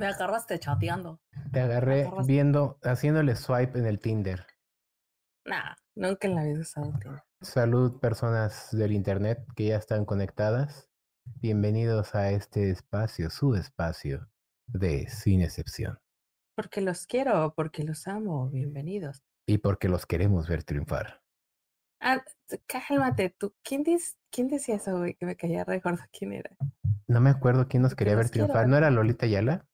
Me agarraste chateando. Te agarré agarraste. viendo, haciéndole swipe en el Tinder. Nah, nunca en la vida he usado Tinder. Salud, personas del internet que ya están conectadas. Bienvenidos a este espacio, su espacio de Sin Excepción. Porque los quiero, porque los amo. Bienvenidos. Y porque los queremos ver triunfar. Ah, cálmate tú. ¿Quién, dis- ¿Quién decía eso, güey? Que me caía re gordo. ¿Quién era? No me acuerdo quién nos quería ver triunfar. ver ¿No era Lolita Yala?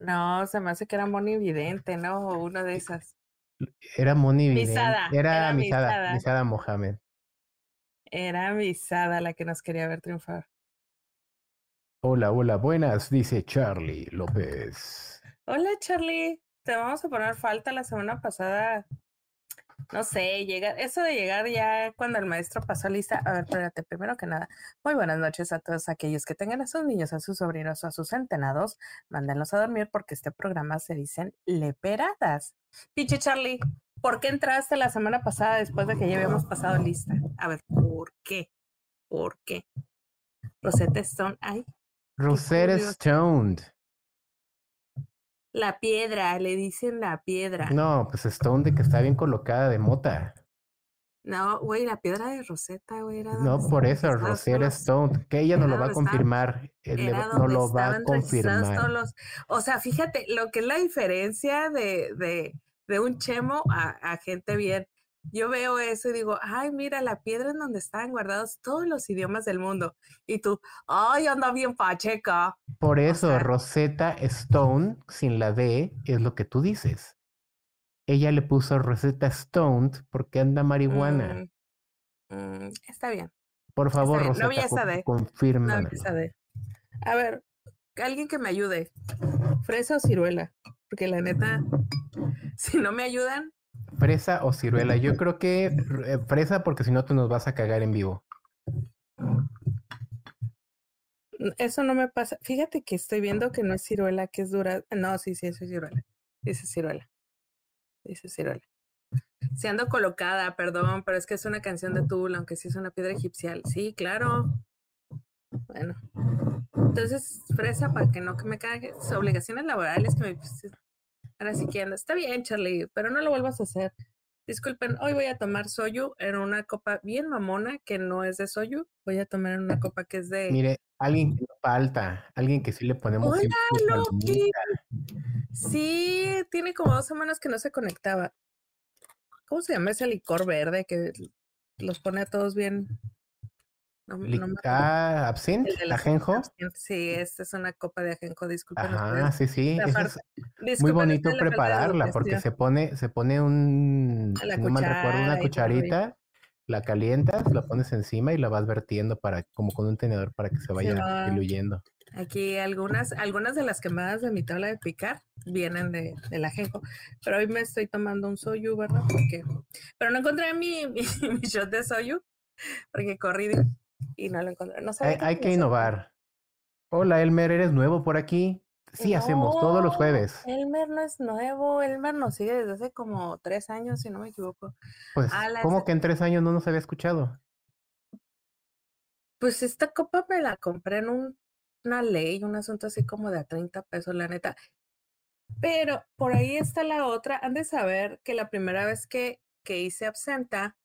No, se me hace que era Moni Vidente, ¿no? O una de esas. Era Moni Vidente. Misada, Era era Misada, Misada. Misada Mohamed. Era Misada la que nos quería ver triunfar. Hola, hola, buenas, dice Charlie López. Hola, Charlie. Te vamos a poner falta la semana pasada. No sé, llegar, eso de llegar ya cuando el maestro pasó lista. A ver, espérate, primero que nada, muy buenas noches a todos aquellos que tengan a sus niños, a sus sobrinos o a sus centenados. Mándenlos a dormir porque este programa se dicen leperadas. Pinche Charlie, ¿por qué entraste la semana pasada después de que ya habíamos pasado lista? A ver, ¿por qué? ¿Por qué? Rosetta Stone, ay, Rosetta curioso. La piedra, le dicen la piedra. No, pues Stone de que está bien colocada de mota. No, güey, la piedra de Rosetta, güey, era No, por eso, Rosetta Stone, que ella no lo va a confirmar. No lo va a confirmar. los- O sea, fíjate lo que es la diferencia de, de, de un chemo a, a gente bien. Yo veo eso y digo, ay, mira, la piedra en donde estaban guardados todos los idiomas del mundo. Y tú, ay, anda bien pacheca. Por eso, sea- Rosetta Stone, sin la D, es lo que tú dices. Ella le puso Rosetta Stoned porque anda marihuana. Mm, mm, está bien, Por favor, bien, no vi Rosetta, esa no empieza de. A ver, alguien que me ayude. ¿Fresa o ciruela? Porque la neta, si no me ayudan, ¿Fresa o ciruela? Yo creo que eh, fresa porque si no tú nos vas a cagar en vivo. eso no me pasa. Fíjate que estoy viendo que no es ciruela, que es dura. No, sí, sí, eso es ciruela. Dice ciruela. Dice ciruela. Se ando colocada, perdón, pero es que es una canción de Tool, aunque sí es una piedra egipcial. Sí, claro. Bueno. Entonces, fresa para que no que me cague. Obligaciones laborales que me. Ahora sí que ando. Está bien, Charlie, pero no lo vuelvas a hacer. Disculpen, hoy voy a tomar soyu en una copa bien mamona que no es de soyu. Voy a tomar en una copa que es de. Mire, alguien que no falta, alguien que sí le ponemos Hola, Loki. Sí, tiene como dos semanas que no se conectaba. ¿Cómo se llama ese licor verde que los pone a todos bien? No, no me Lic- acuerdo. ah, absinthe, ajenjo. Sí, esta es una copa de ajenjo, disculpen Ajá, sí, sí. Es muy bonito prepararla porque se pone, se pone un, la no mal recuerdo, una cucharita, la calientas, la pones encima y la vas vertiendo para, como con un tenedor para que se vaya va. diluyendo. Aquí algunas, algunas de las quemadas de mi tabla de picar vienen de, del ajenjo, pero hoy me estoy tomando un soyu, ¿verdad? Porque, pero no encontré mi, mi, mi shot de soyu, porque corrí de- y no lo encontré. No Hay, hay que innovar. Hola, Elmer, ¿eres nuevo por aquí? Sí, hacemos todos los jueves. Elmer no es nuevo, Elmer nos sigue desde hace como tres años, si no me equivoco. Pues, Ah, la ¿cómo que en tres años no nos había escuchado? Pues esta copa me la compré en un- una ley, un asunto así como de a 30 pesos, la neta. Pero por ahí está la otra. Han de saber que la primera vez que, que hice absenta,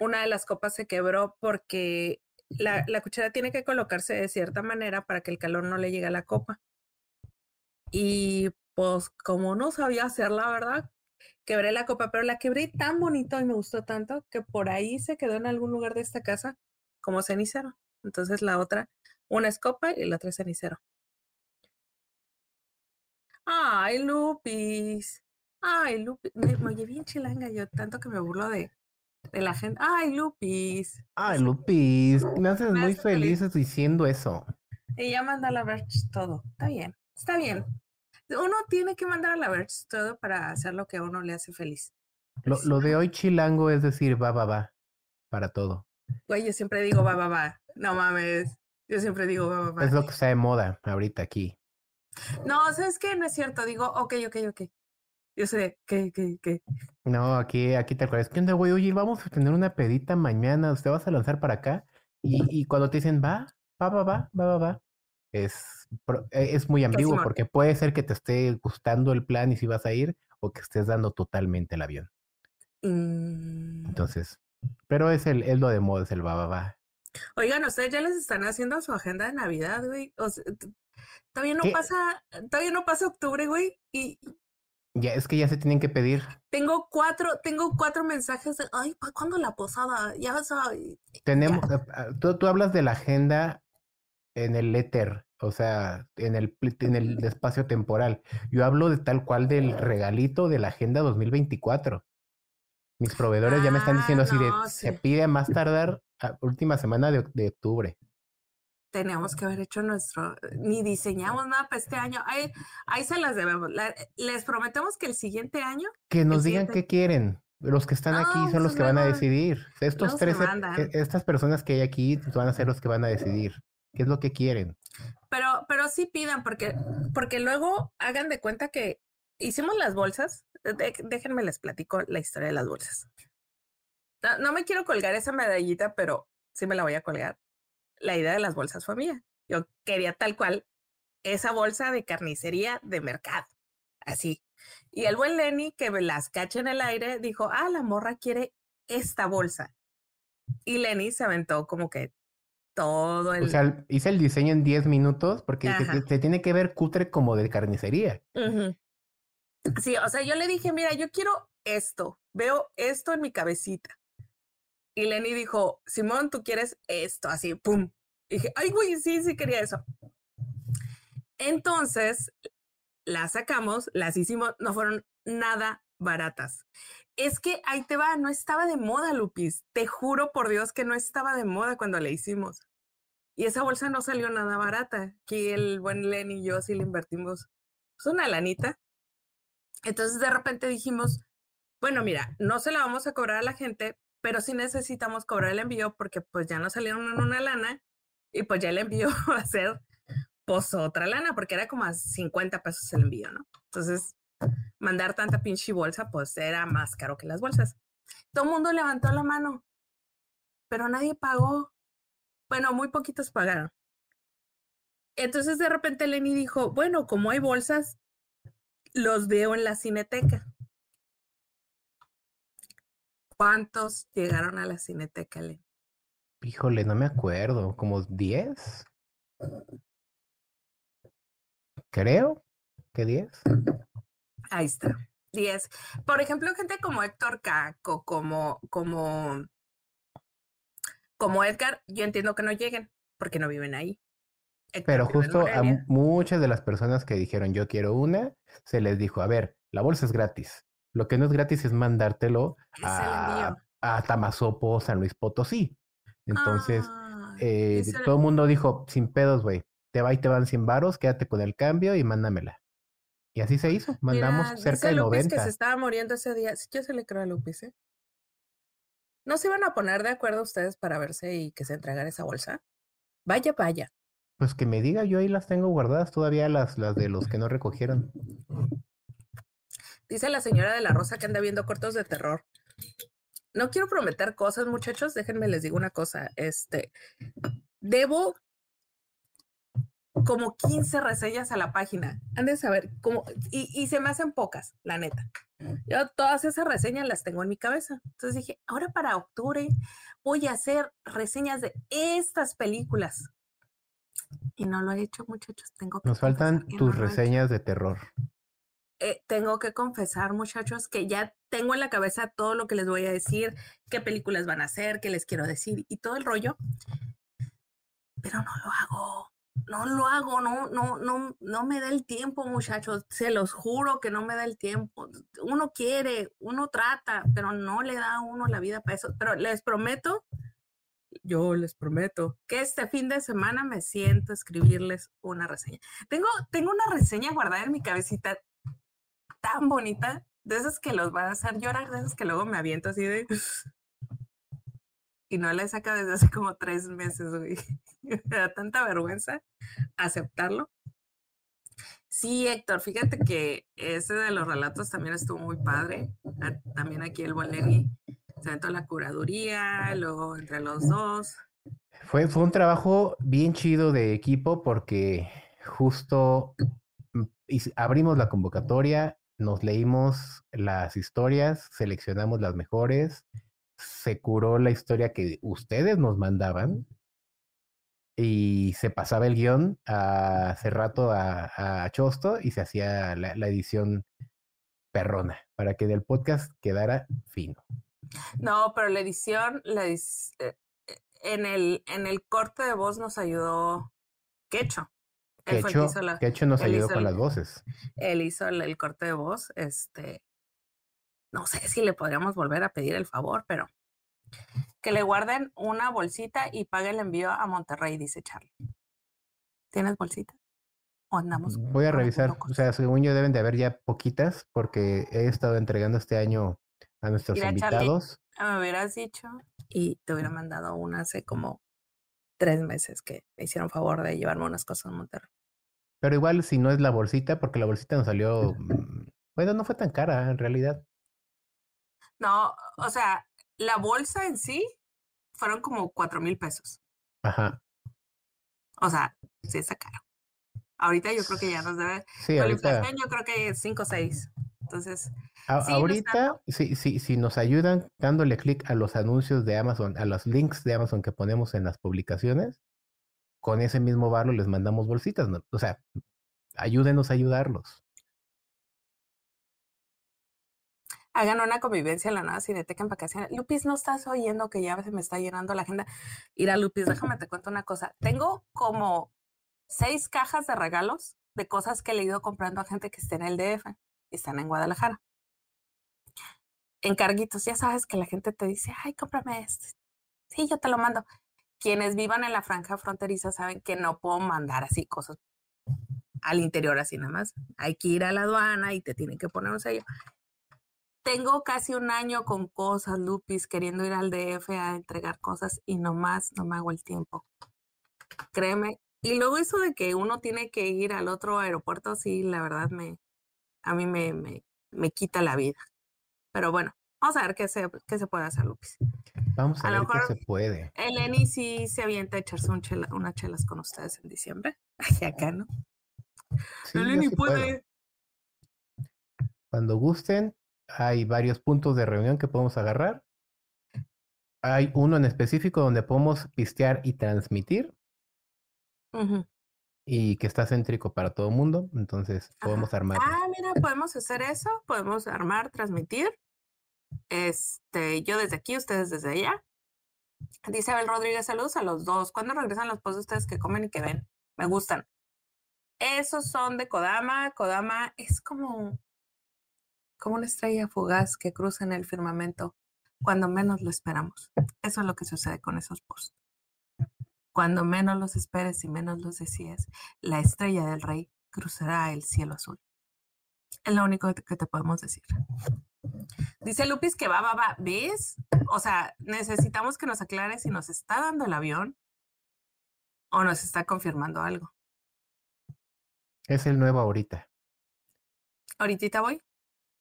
una de las copas se quebró porque la, la cuchara tiene que colocarse de cierta manera para que el calor no le llegue a la copa. Y pues como no sabía hacerla, ¿verdad? Quebré la copa, pero la quebré tan bonito y me gustó tanto que por ahí se quedó en algún lugar de esta casa como cenicero. Entonces la otra, una es copa y la otra es cenicero. Ay, Lupis. Ay, Lupis. Me, me oye bien chilanga yo, tanto que me burlo de, de la gente. Ay, Lupis. Ay, Lupis, me haces Me muy hace feliz. feliz diciendo eso. Y ya manda a la Verge todo. Está bien, está bien. Uno tiene que mandar a la Verge todo para hacer lo que a uno le hace feliz. Lo, lo de hoy chilango es decir, va, va, va, para todo. Güey, yo siempre digo va, va, va. No mames. Yo siempre digo va, va, va. Es lo que está de moda ahorita aquí. No, ¿sabes qué? No es cierto. Digo, ok, ok, ok. Yo sé, ¿qué, qué, qué? No, aquí, aquí te acuerdas. ¿Qué onda, güey? Oye, vamos a tener una pedita mañana. ¿Usted vas a lanzar para acá? Y, y cuando te dicen, va, va, va, va, va, va, va. es, e, es muy ambiguo porque puede ser que te esté gustando el plan y si vas a ir o que estés dando totalmente el avión. Mm. Entonces, pero es el es lo de moda, es el va, va, va. Oigan, ustedes ya les están haciendo su agenda de Navidad, güey. O sea, todavía no pasa, todavía no pasa octubre, güey. Y ya es que ya se tienen que pedir. Tengo cuatro, tengo cuatro mensajes de, ay, ¿para cuándo la posada? Ya vas a... Tenemos, ah, tú, tú hablas de la agenda en el éter, o sea, en el, en el espacio temporal. Yo hablo de tal cual del regalito de la agenda 2024. Mis proveedores ya me están diciendo así de, ah, se pide más tardar a última semana de, de octubre tenemos que haber hecho nuestro, ni diseñamos nada para este año. Ahí, ahí se las debemos. les prometemos que el siguiente año. Que nos digan qué quieren. Los que están aquí son los pues que van a decidir. Estos tres, e, estas personas que hay aquí van a ser los que van a decidir. ¿Qué es lo que quieren? Pero, pero sí pidan, porque, porque luego hagan de cuenta que hicimos las bolsas. déjenme les platico la historia de las bolsas. no me quiero colgar esa medallita, pero sí me la voy a colgar la idea de las bolsas fue mía. Yo quería tal cual esa bolsa de carnicería de mercado. Así. Y el buen Lenny, que me las cacha en el aire, dijo, ah, la morra quiere esta bolsa. Y Lenny se aventó como que todo el... O sea, hice el diseño en 10 minutos porque se, tiene que ver cutre como de carnicería. Sí, o sea, yo le dije, mira, yo quiero esto, veo esto en mi cabecita. Y Lenny dijo, Simón, tú quieres esto, así, pum. Y dije, ay, güey, sí, sí quería eso. Entonces, las sacamos, las hicimos, no fueron nada baratas. Es que ahí te va, no estaba de moda, Lupis. Te juro por Dios que no estaba de moda cuando la hicimos. Y esa bolsa no salió nada barata. Aquí el buen Lenny y yo sí le invertimos pues, una lanita. Entonces de repente dijimos, bueno, mira, no se la vamos a cobrar a la gente, pero sí necesitamos cobrar el envío porque pues ya nos salieron en una lana y pues ya el envío va a ser pues otra lana porque era como a 50 pesos el envío, ¿no? Entonces, mandar tanta pinche bolsa pues era más caro que las bolsas. Todo el mundo levantó la mano, pero nadie pagó. Bueno, muy poquitos pagaron. Entonces de repente Lenny dijo, bueno, como hay bolsas, los veo en la cineteca. ¿Cuántos llegaron a la Cineteca, Le? Híjole, no me acuerdo, como 10. Creo que 10. Ahí está, 10. Por ejemplo, gente como Héctor Caco, como, como, como Edgar, yo entiendo que no lleguen porque no viven ahí. Pero justo a muchas de las personas que dijeron yo quiero una, se les dijo, a ver, la bolsa es gratis. Lo que no es gratis es mandártelo a, a, Tamazopo, San Luis Potosí. Entonces, eh, todo el mundo dijo, sin pedos, güey, te va y te van 100 varos, quédate con el cambio y mándamela. Y así se hizo, mandamos cerca de Lupis 90. que se estaba muriendo ese día, yo se le creo a Lupis, ¿eh? ¿No se iban a poner de acuerdo ustedes para verse y que se entregara esa bolsa? Vaya, vaya. Pues que me diga, yo ahí las tengo guardadas todavía, las, las de los que no recogieron. Dice la señora de la Rosa que anda viendo cortos de terror. No quiero prometer cosas, muchachos. Déjenme les digo una cosa. Este, debo como 15 reseñas a la página. Han de saber cómo, y, y, se me hacen pocas, la neta. Yo todas esas reseñas las tengo en mi cabeza. Entonces dije, ahora para octubre voy a hacer reseñas de estas películas. Y no lo he hecho, muchachos. Tengo Nos faltan tus reseñas de terror. Eh, tengo que confesar, muchachos, que ya tengo en la cabeza todo lo que les voy a decir, qué películas van a hacer, qué les quiero decir y todo el rollo. Pero no lo hago, no lo hago, no, no, no, no me da el tiempo, muchachos. Se los juro que no me da el tiempo. Uno quiere, uno trata, pero no le da a uno la vida para eso. Pero les prometo, yo les prometo que este fin de semana me siento a escribirles una reseña. Tengo, tengo una reseña guardada en mi cabecita tan bonita, de esas que los van a hacer llorar, de esas que luego me aviento así de... Y no la he sacado desde hace como tres meses, güey. Me da tanta vergüenza aceptarlo. Sí, Héctor, fíjate que ese de los relatos también estuvo muy padre. Ah, también aquí el Valeri se aventó la curaduría, luego entre los dos. Fue, fue un trabajo bien chido de equipo porque justo mm, abrimos la convocatoria, nos leímos las historias, seleccionamos las mejores, se curó la historia que ustedes nos mandaban y se pasaba el guion hace rato a, Chosto y se hacía la, edición perrona para que del podcast quedara fino. No, pero la edición, la eh, en, el, en el corte de voz nos ayudó Quecho. Quecho, nos ayudó con las voces. Él hizo el, corte de voz. Este, no sé si le podríamos volver a pedir el favor, pero que le guarden una bolsita y pague el envío a Monterrey, dice Charlie. ¿Tienes bolsita? ¿O andamos? Voy a revisar. O sea, según yo deben de haber ya poquitas porque he estado entregando este año a nuestros invitados. me hubieras dicho y te hubiera mandado una hace como tres meses que me hicieron favor de llevarme unas cosas a Monterrey. Pero igual si no es la bolsita, porque la bolsita nos salió, mm, bueno, no fue tan cara en realidad. No, o sea, la bolsa en sí fueron como cuatro mil pesos. Ajá. O sea, sí está caro. Ahorita yo creo que ya nos debe. Sí, ahorita. yo creo que cinco o seis. Entonces. ahorita, si, si, si nos ayudan dándole clic a los anuncios de Amazon, a los links de Amazon que ponemos en las publicaciones, con ese mismo barro les mandamos bolsitas. ¿no? O sea, ayúdenos a ayudarlos. hagan una convivencia en la nueva cineteca en vacaciones. Lupis, ¿no estás oyendo que ya se me está llenando la agenda? Mira, Lupis, déjame te cuento una cosa. Tengo como seis cajas de regalos de cosas que he ido comprando a gente que está en el DF y están en Guadalajara. Encarguitos, ya sabes que la gente te dice, ay, cómprame esto. Sí, yo te lo mando. Quienes vivan en la franja fronteriza saben que no puedo mandar así cosas al interior así nada más. Hay que ir a la aduana y te tienen que poner un sello tengo casi un año con cosas, Lupis, queriendo ir al DF a entregar cosas y nomás no me hago el tiempo. Créeme. Y luego eso de que uno tiene que ir al otro aeropuerto, sí, la verdad me, a mí me, me, me quita la vida. Pero bueno, vamos a ver qué se, qué se puede hacer, Lupis. Vamos a, ver qué se puede. Eleni sí se avienta a echarse un chela, unas chelas con ustedes en diciembre. Ay, acá no. Eleni puede. Cuando gusten, hay varios puntos de reunión que podemos agarrar. Hay uno en específico donde podemos pistear y transmitir. Y que está céntrico para todo el mundo. Entonces podemos armar. Ah, mira, podemos hacer eso. Podemos armar, transmitir. Este, yo desde aquí, ustedes desde allá. Dice Abel Rodríguez, saludos a los dos. ¿Cuándo regresan los posts de ustedes que comen y que ven? Me gustan. Esos son de Kodama. Kodama es como como una estrella fugaz que cruza en el firmamento cuando menos lo esperamos. Eso es lo que sucede con esos posts. Cuando menos los esperes y menos los decías, la estrella del rey cruzará el cielo azul. Es lo único que te podemos decir. Dice Lupis que va, va, va. ¿Ves? O sea, necesitamos que nos aclare si nos está dando el avión o nos está confirmando algo. Es el nuevo ahorita. ¿Ahorita voy?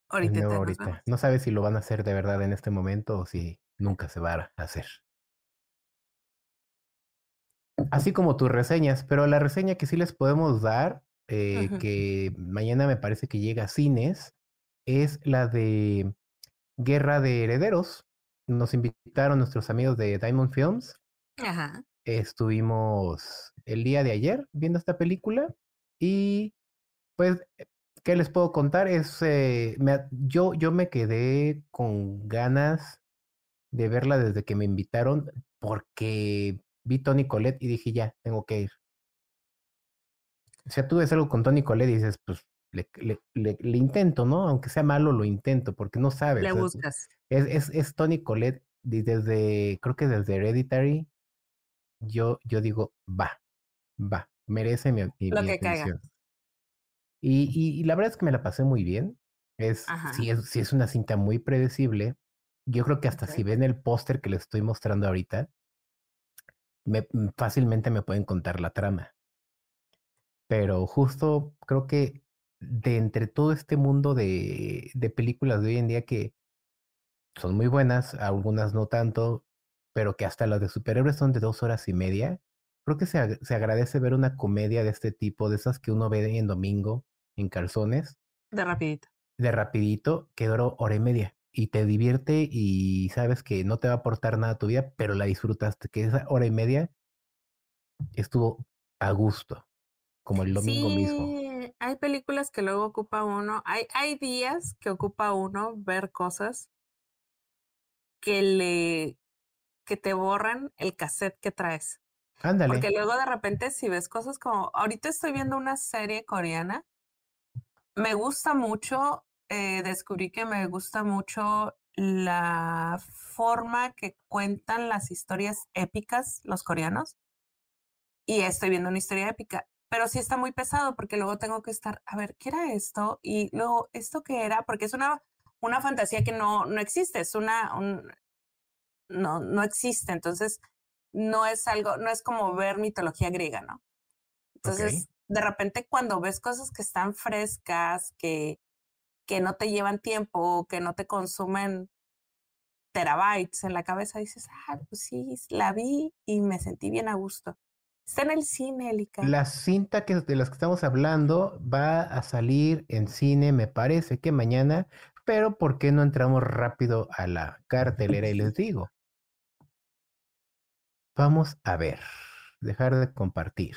Ahorita, No sabes si lo van a hacer de verdad en este momento o si nunca se va a hacer. Así como tus reseñas, pero la reseña que sí les podemos dar, eh, que mañana me parece que llega a cines, es la de Guerra de Herederos. Nos invitaron nuestros amigos de Diamond Films. Ajá. Estuvimos el día de ayer viendo esta película y pues ¿Qué les puedo contar? Es, eh, yo, yo me quedé con ganas de verla desde que me invitaron porque vi Tony Colette y dije, ya, tengo que ir. O sea, tú ves algo con Tony Colette y dices, pues le, le, le, intento, ¿no? Aunque sea malo, lo intento porque no sabes. Le buscas. Es, es, es Tony Colette desde, creo que desde Hereditary, yo, yo digo, va, va, merece mi, mi, lo que caiga. Y, la verdad es que me la pasé muy bien. Es, sí, es, es una cinta muy predecible. Yo creo que hasta si ven el póster que les estoy mostrando ahorita, me, mm, fácilmente me pueden contar la trama. Pero justo creo que de entre todo este mundo de, de películas de hoy en día que son muy buenas, algunas no tanto, pero que hasta las de superhéroes son de dos horas y media. Creo que se, se agradece ver una comedia de este tipo, de esas que uno ve en domingo en calzones. De rapidito. De rapidito, que duró hora y media. Y te divierte y sabes que no te va a aportar nada a tu vida, pero la disfrutaste, que esa hora y media estuvo a gusto, como el domingo mismo. Hay películas que luego ocupa uno, hay, hay días que ocupa uno ver cosas que le que te borran el cassette que traes. Ándale. Porque luego de repente si ves cosas como, ahorita estoy viendo una serie coreana, me gusta mucho, eh, descubrí que me gusta mucho la forma que cuentan las historias épicas los coreanos. Y estoy viendo una historia épica, pero sí está muy pesado porque luego tengo que estar, a ver, ¿qué era esto? Y luego, ¿esto qué era? Porque es una, una fantasía que no, no existe, es una, un, no, no existe. Entonces, no es algo, no es como ver mitología griega, ¿no? Entonces, de repente cuando ves cosas que están frescas, que, que no te llevan tiempo, que no te consumen terabytes en la cabeza, dices, ah, pues sí, la vi y me sentí bien a gusto. Está en el cine, Elika. La cinta que, de las que estamos hablando va a salir en cine, me parece que mañana, pero ¿por qué no entramos rápido a la cartelera y les digo? Vamos a ver, dejar de compartir.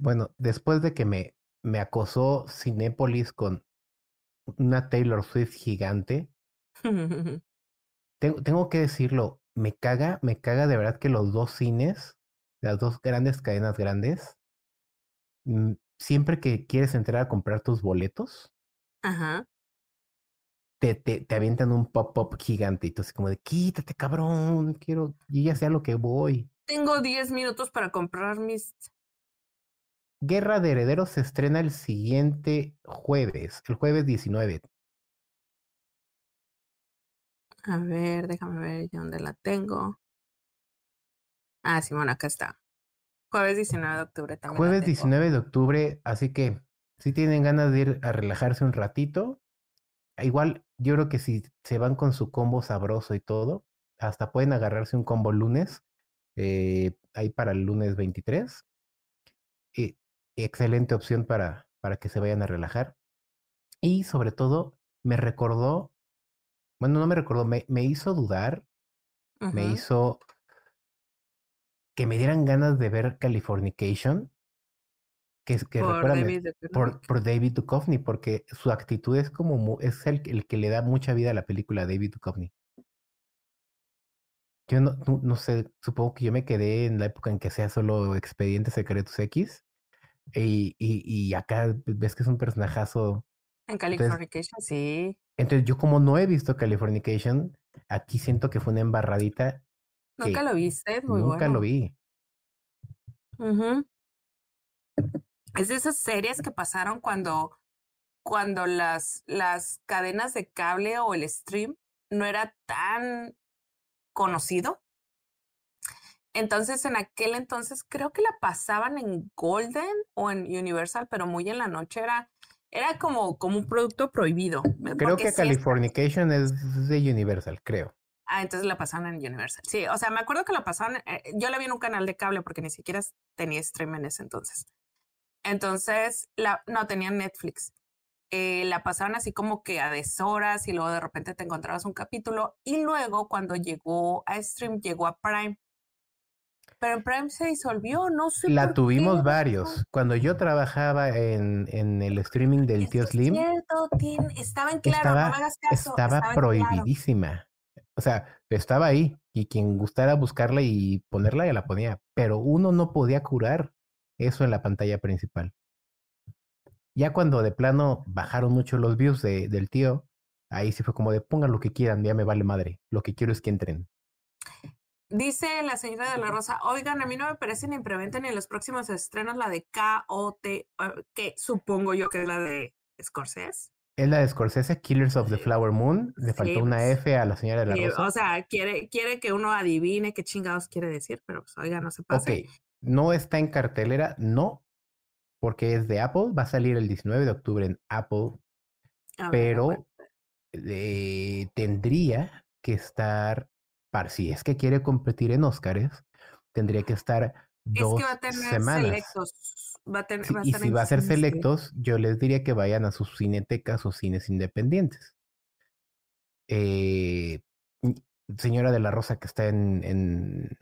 Bueno, después de que me, me acosó Cinépolis con una Taylor Swift gigante, tengo, tengo que decirlo, me caga, me caga de verdad que los dos cines, las dos grandes cadenas grandes, mm, siempre que quieres entrar a comprar tus boletos, Ajá te, te, te avientan un pop-up gigante y tú así como de quítate, cabrón, quiero, yo ya sé a lo que voy. Tengo 10 minutos para comprar mis. Guerra de Herederos se estrena el siguiente jueves, el jueves 19. A ver, déjame ver dónde la tengo. Ah, sí, bueno, acá está. Jueves 19 de octubre también. Jueves 19 de octubre, así que si tienen ganas de ir a relajarse un ratito, igual yo creo que si se van con su combo sabroso y todo, hasta pueden agarrarse un combo lunes, eh, ahí para el lunes 23. Y, excelente opción para, para que se vayan a relajar. Y sobre todo, me recordó, bueno, no me recordó, me, me hizo dudar, me hizo que me dieran ganas de ver Californication que, que por, David por, por, David Duchovny, porque su actitud es como es el, el, que le da mucha vida a la película David Duchovny. Yo no, no, sé, supongo que yo me quedé en la época en que sea solo Expedientes Secretos X. Y, y, y acá ves que es un personajazo. En Californication, sí. Entonces, yo como no he visto Californication, aquí siento que fue una embarradita. Nunca lo viste, muy Nunca lo vi. Uh es de esas series que pasaron cuando, cuando las, las cadenas de cable o el stream no era tan conocido. Entonces, en aquel entonces creo que la pasaban en Golden o en Universal, pero muy en la noche era, era como, como un producto prohibido. Creo que Californication es de Universal, creo. Ah, entonces la pasaban en Universal. Sí, o sea, me acuerdo que la pasaban, eh, yo la vi en un canal de cable porque ni siquiera tenía stream en ese entonces. Entonces, la, no tenían Netflix. Eh, la pasaban así como que a deshoras y luego de repente te encontrabas un capítulo y luego cuando llegó a stream llegó a Prime. Pero en Prime se disolvió, no sé. La tuvimos varios. Cuando yo trabajaba en, en el streaming del tío Slim. Cierto, estaba en claro, estaba, no hagas caso, estaba, prohibidísima. O sea, estaba ahí y quien gustara buscarla y ponerla ya la ponía, pero uno no podía curar eso en la pantalla principal. Ya cuando de plano bajaron mucho los views de, del tío, ahí sí fue como de pongan lo que quieran, ya me vale madre. Lo que quiero es que entren. Dice la señora de la Rosa, oigan, a mí no me parece ni en preventa ni en los próximos estrenos la de KOT, eh, que supongo yo que es la de Scorsese. Es la de Scorsese, Killers of the Flower Moon. Le faltó una pues, F a la señora de la Rosa. O sea, quiere, quiere que uno adivine qué chingados quiere decir, pero pues, oiga, no se pase. Ok, no está en cartelera, no, porque es de Apple, va a salir el 19 de octubre en Apple, pero eh, tendría, que estar, para, si es que quiere competir en Óscares, tendría que estar dos es que va a tener semanas. Selectos. Va a tener, y si va a ser selectos, yo les diría que vayan a sus cinetecas o cines independientes. Eh, señora de la Rosa que está en, en,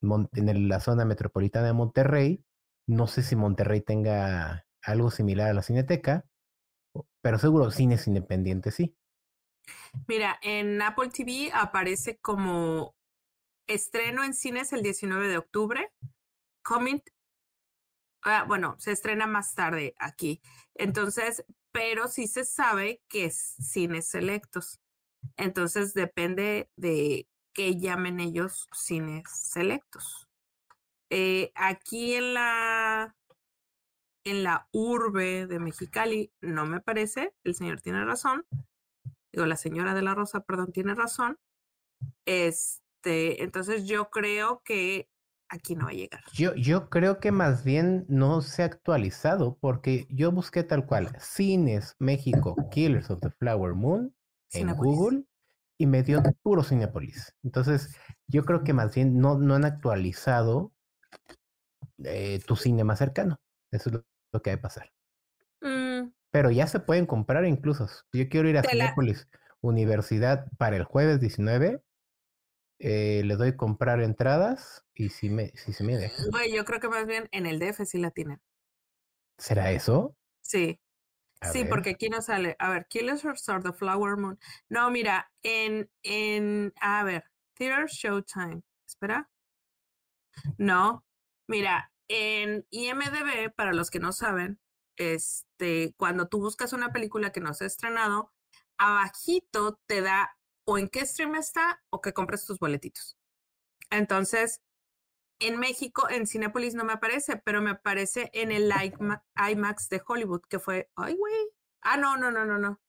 en la zona metropolitana de Monterrey, no sé si Monterrey tenga algo similar a la cineteca, pero seguro cines independientes sí. Mira, en Apple TV aparece como estreno en cines el 19 de octubre. Coming, ah, bueno, se estrena más tarde aquí. Entonces, pero sí se sabe que es cines selectos. Entonces depende de qué llamen ellos cines selectos. Eh, aquí en la en la urbe de Mexicali no me parece, el señor tiene razón, digo, la señora de la Rosa, perdón, tiene razón. Este, entonces yo creo que aquí no va a llegar. Yo, yo creo que más bien no se ha actualizado porque yo busqué tal cual Cines México Killers of the Flower Moon en Google y me dio puro Cinepolis. Entonces, yo creo que más bien no, no han actualizado eh, tu cine más cercano. Eso es lo, que hay que pasar. Pero ya se pueden comprar incluso. Yo quiero ir a Cinepolis Universidad para el jueves 19. Eh, le doy comprar entradas y si, me, si se me deja. yo creo que más bien en el DF sí la tienen. ¿Será eso? Sí sí, porque aquí no sale. A ver, Killers of the Flower Moon. No, mira, en, en, a ver, Theater Showtime. Espera. No, mira, en IMDB, para los que no saben, este, cuando tú buscas una película que no se ha estrenado, abajito te da o en qué stream está o que compres tus boletitos. Entonces, en México, en Cinepolis no me aparece, pero me aparece en el IMAX de Hollywood, que fue, ay, güey. Ah, no, no, no, no, no.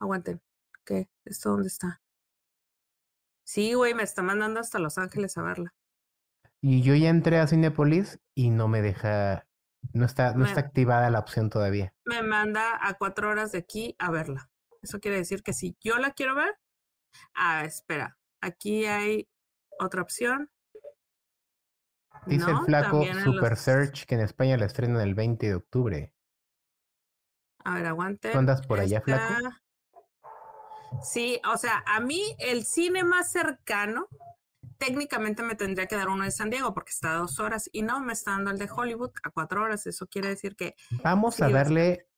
Aguanten. ¿Qué? ¿Esto dónde está? Sí, güey, me está mandando hasta Los Ángeles a verla. Y yo ya entré a Cinepolis y no me deja, no está, no está activada la opción todavía. Me manda a cuatro horas de aquí a verla. Eso quiere decir que si yo la quiero ver, ah, espera, aquí hay otra opción. Dice el flaco Super Search que en España la estrenan el 20 de octubre. A ver, aguante. andas por allá, flaco? Sí, o sea, a mí el cine más cercano, técnicamente me tendría que dar uno de San Diego porque está a dos horas y no, me está dando el de Hollywood a cuatro horas. Eso quiere decir que... Vamos a darle,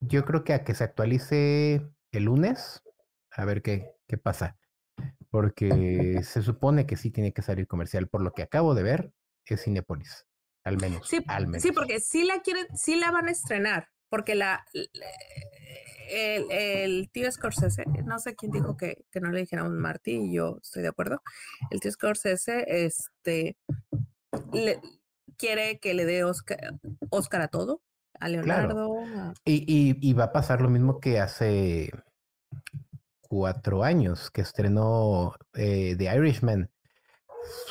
yo creo que a que se actualice el lunes, a ver qué, qué pasa. Porque se supone que sí tiene que salir comercial. Por lo que acabo de ver, es Cinepolis, al menos. Sí, al menos. sí porque sí la quieren, sí la van a estrenar, porque la el, el, tío Scorsese, no sé quién dijo que, que no le dijera un Marty, y yo estoy de acuerdo. El tío Scorsese, este, le, quiere que le dé Oscar, Oscar a todo, a Leonardo. Y, y, y va a pasar lo mismo que hace cuatro años que estrenó eh, The Irishman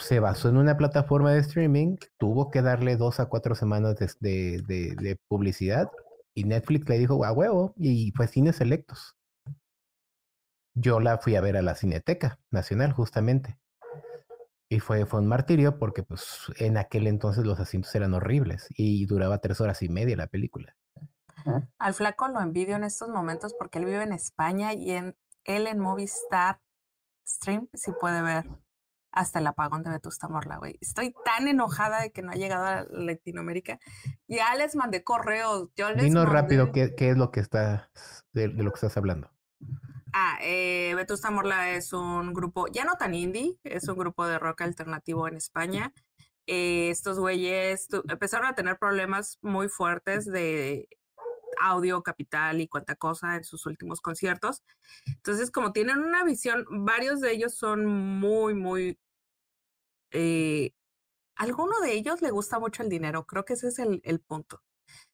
se basó en una plataforma de streaming, tuvo que darle dos a cuatro semanas de, de, publicidad y Netflix le dijo a huevo y fue cines selectos. Yo la fui a ver a la Cineteca Nacional justamente. Y fue, fue un martirio porque pues en aquel entonces los asientos eran horribles y duraba tres horas y media la película. Al flaco lo envidio en estos momentos porque él vive en España y en él en Movistar Stream si puede ver hasta el apagón de Vetusta Morla, güey. Estoy tan enojada de que no ha llegado a Latinoamérica. Ya les mandé correos. Yo les Dinos rápido ¿qué, qué, es lo que está, de, lo que estás hablando. Ah, eh, Vetusta Morla es un grupo, ya no tan indie, es un grupo de rock alternativo en España. Eh, estos güeyes empezaron a tener problemas muy fuertes de audio, capital y cuánta cosa en sus últimos conciertos. Entonces, como tienen una visión, varios de ellos son muy, muy eh, alguno de ellos le gusta mucho el dinero, creo que ese es el, el punto.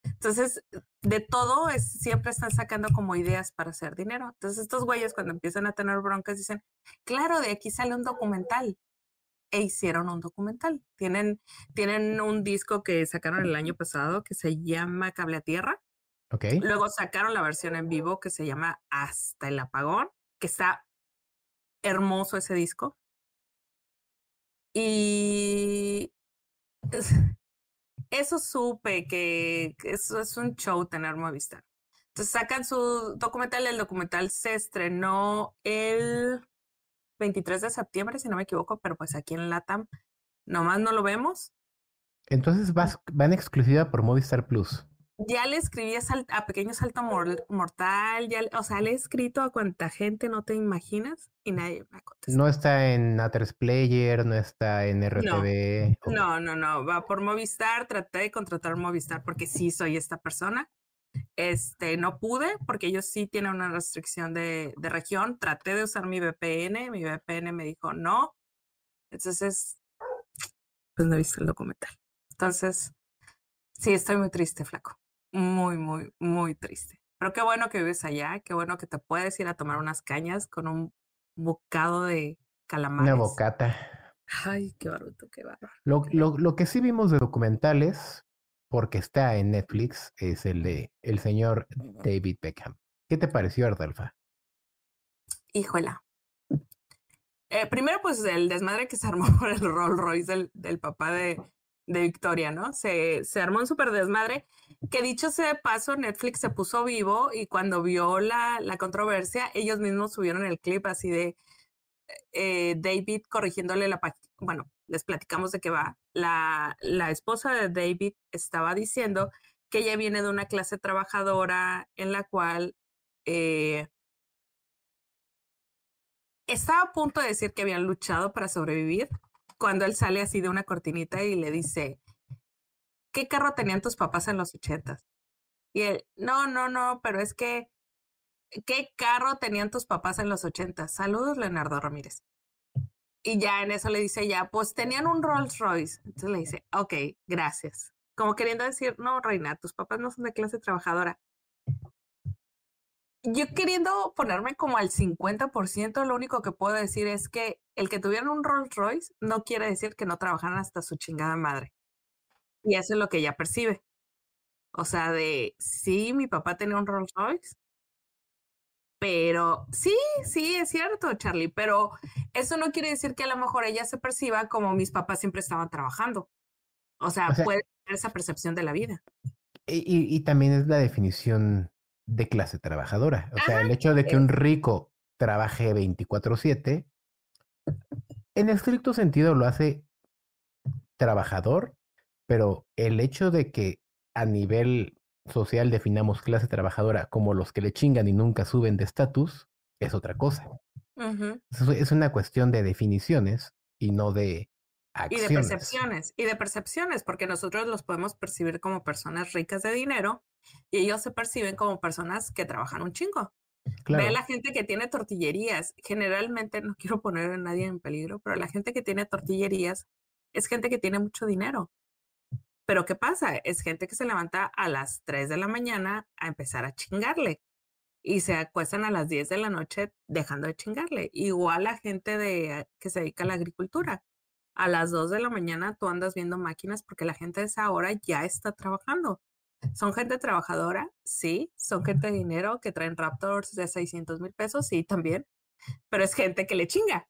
Entonces, de todo es, siempre están sacando como ideas para hacer dinero. Entonces, estos güeyes cuando empiezan a tener broncas dicen, claro, de aquí sale un documental. E hicieron un documental. Tienen, tienen un disco que sacaron el año pasado que se llama Cable a Tierra. Okay. Luego sacaron la versión en vivo que se llama Hasta el Apagón, que está hermoso ese disco. Y eso supe que eso es un show tener Movistar. Entonces sacan su documental, el documental se estrenó el 23 de septiembre, si no me equivoco, pero pues aquí en LATAM nomás no lo vemos. Entonces vas, van exclusiva por Movistar Plus. Ya le escribí a, Pequeño Salto Mortal, ya, o sea, le he escrito a cuánta gente no te imaginas y nadie me ha contestado. No está en Atres Player, no está en RTV. No, no, no, va por Movistar, traté de contratar Movistar porque sí soy esta persona. Este, no pude porque ellos sí tienen una restricción de, de región. Traté de usar mi VPN, mi VPN me dijo no. Entonces, pues no he visto el documental. Entonces, sí, estoy muy triste, flaco. Muy, muy, muy triste. Pero qué bueno que vives allá, qué bueno que te puedes ir a tomar unas cañas con un bocado de calamares. Una bocata. Ay, qué baruto, qué bárbaro. Lo, lo, lo, que sí vimos de documentales, porque está en Netflix, es el de el señor David Beckham. ¿Qué te pareció, Ardalfa? Híjola. Eh, primero, pues el desmadre que se armó por el Rolls Royce del, del papá de, de Victoria, ¿no? Se, se armó un súper desmadre, que dicho sea de paso, Netflix se puso vivo y cuando vio la, la controversia, ellos mismos subieron el clip así de eh, David corrigiéndole la página. Bueno, les platicamos de qué va. La, la esposa de David estaba diciendo que ella viene de una clase trabajadora en la cual eh, estaba a punto de decir que habían luchado para sobrevivir, cuando él sale así de una cortinita y le dice, ¿qué carro tenían tus papás en los ochentas? Y él, no, no, no, pero es que, ¿qué carro tenían tus papás en los ochentas? Saludos, Leonardo Ramírez. Y ya en eso le dice ya, pues tenían un Rolls Royce. Entonces le dice, ok, gracias. Como queriendo decir, no, Reina, tus papás no son de clase trabajadora yo queriendo ponerme como al 50%, lo único que puedo decir es que el que tuvieran un Rolls Royce no quiere decir que no trabajaran hasta su chingada madre. Y eso es lo que ella percibe. O sea, de sí, mi papá tenía un Rolls Royce, pero sí, sí, es cierto, Charlie, pero eso no quiere decir que a lo mejor ella se perciba como mis papás siempre estaban trabajando. O sea, puede tener esa percepción de la vida. y, también es la definición de clase trabajadora. O sea, el hecho de que un rico trabaje 24/7, en estricto sentido lo hace trabajador, pero el hecho de que a nivel social definamos clase trabajadora como los que le chingan y nunca suben de estatus, es otra cosa. Es una cuestión de definiciones y no de y de percepciones, y de percepciones, porque nosotros los podemos percibir como personas ricas de dinero y ellos se perciben como personas que trabajan un chingo. Ve la gente que tiene tortillerías. Generalmente, no quiero poner a nadie en peligro, pero la gente que tiene tortillerías es gente que tiene mucho dinero. Pero ¿qué pasa? Es gente que se levanta a las 3 de la mañana a empezar a chingarle y se acuestan a las 10 de la noche dejando de chingarle. Igual la gente de, que se dedica a la agricultura a las 2 de la mañana tú andas viendo máquinas porque la gente de esa hora ya está trabajando. Son gente trabajadora, sí, son gente de dinero que traen Raptors de 600 mil pesos, sí, también, pero es gente que le chinga.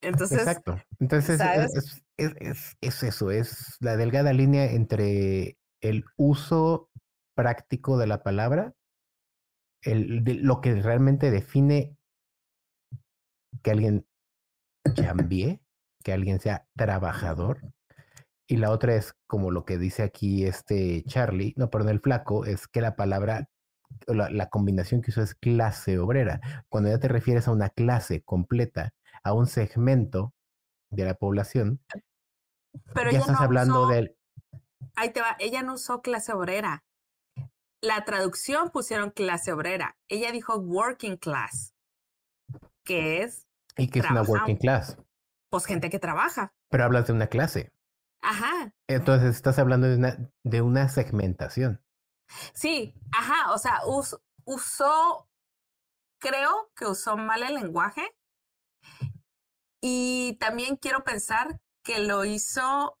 Entonces, Exacto. Entonces, es, es, es, eso, es la delgada línea entre el uso práctico de la palabra, el, lo que realmente define que alguien cambie que alguien sea trabajador. Y la otra es como lo que dice aquí este Charlie, no, perdón, el flaco, es que la palabra, la, la combinación que usó es clase obrera. Cuando ya te refieres a una clase completa, a un segmento de la población, Pero ya estás hablando del... Ahí te va, ella no usó clase obrera. La traducción pusieron clase obrera. Ella dijo working class, que es... ¿Y que es una working class? pues gente que trabaja. Pero hablas de una clase. Ajá. Entonces estás hablando de una, de una segmentación. Sí, ajá, o sea, usó, creo que usó mal el lenguaje y también quiero pensar que lo hizo,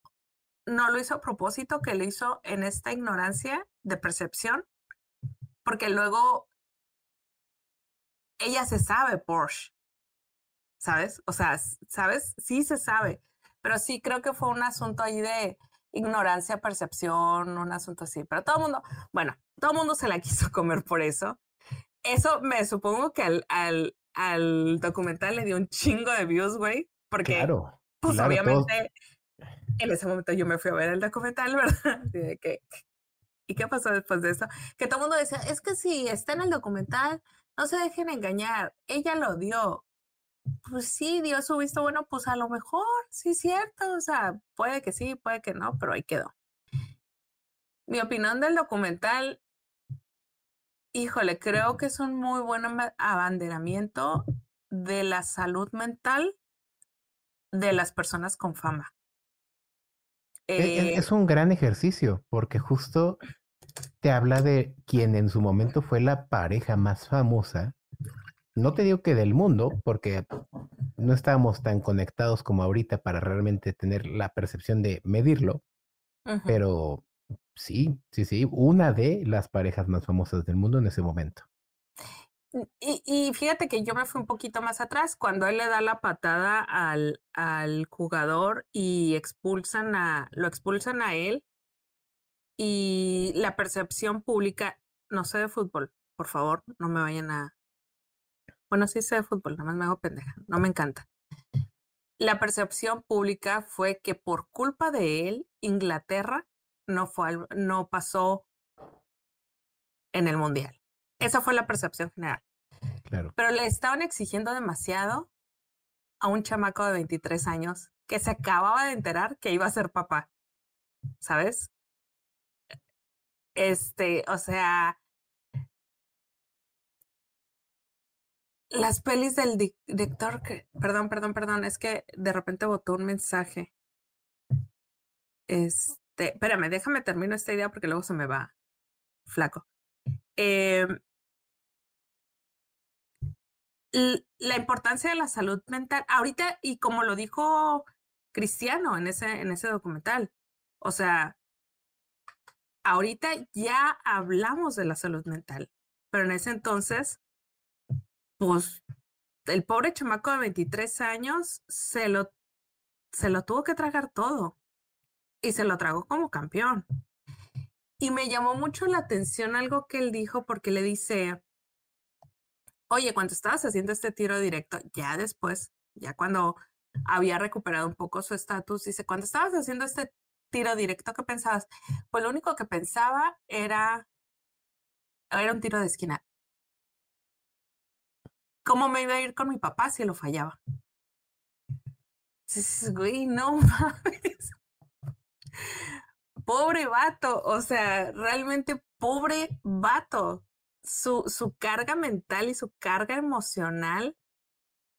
no lo hizo a propósito, que lo hizo en esta ignorancia de percepción, porque luego ella se sabe Porsche ¿sabes? O sea, ¿sabes? Sí se sabe, pero sí creo que fue un asunto ahí de ignorancia, percepción, un asunto así. Pero todo el mundo, bueno, todo el mundo se la quiso comer por eso. Eso me supongo que al, al, al documental le dio un chingo de views, güey, porque claro, pues obviamente en ese momento yo me fui a ver el documental, ¿verdad? De que, ¿Y qué pasó después de eso? Que todo el mundo decía, es que si está en el documental, no se dejen engañar, ella lo dio. Pues sí, dio su visto bueno, pues a lo mejor, sí, cierto, o sea, puede que sí, puede que no, pero ahí quedó. Mi opinión del documental, híjole, creo que es un muy buen abanderamiento de la salud mental de las personas con fama. E, e, es, un gran ejercicio porque justo te habla de quien en su momento fue la pareja más famosa. No te digo que del mundo, porque no estábamos tan conectados como ahorita para realmente tener la percepción de medirlo, pero sí, sí, sí, una de las parejas más famosas del mundo en ese momento. Y, fíjate que yo me fui un poquito más atrás cuando él le da la patada al, al jugador y expulsan a, lo expulsan a él y la percepción pública, no sé de fútbol, por favor, no me vayan a... Bueno, sí sé de fútbol, nada más me hago pendeja, no me encanta. La percepción pública fue que por culpa de él, Inglaterra no, fue no pasó en el Mundial. Esa fue la percepción general. Claro. Pero le estaban exigiendo demasiado a un chamaco de 23 años que se acababa de enterar que iba a ser papá. ¿Sabes? Este, o sea, las pelis del director, que, perdón, perdón, perdón, es que de repente botó un mensaje. Este, espérame, déjame termino esta idea porque luego se me va flaco. Eh, la importancia de la salud mental, ahorita, y como lo dijo Cristiano en ese, en ese documental, o sea, ahorita ya hablamos de la salud mental, pero en ese entonces, pues, el pobre chamaco de 23 años se lo, se lo tuvo que tragar todo y se lo tragó como campeón. Y me llamó mucho la atención algo que él dijo porque le dice, Oye, cuando estabas haciendo este tiro directo, ya después, ya cuando había recuperado un poco su estatus, dice, cuando estabas haciendo este tiro directo, ¿qué pensabas? Pues lo único que pensaba era, era un tiro de esquina. ¿Cómo me iba a ir con mi papá si lo fallaba? güey, no mames. Pobre vato, o sea, realmente pobre vato su, su carga mental y su carga emocional,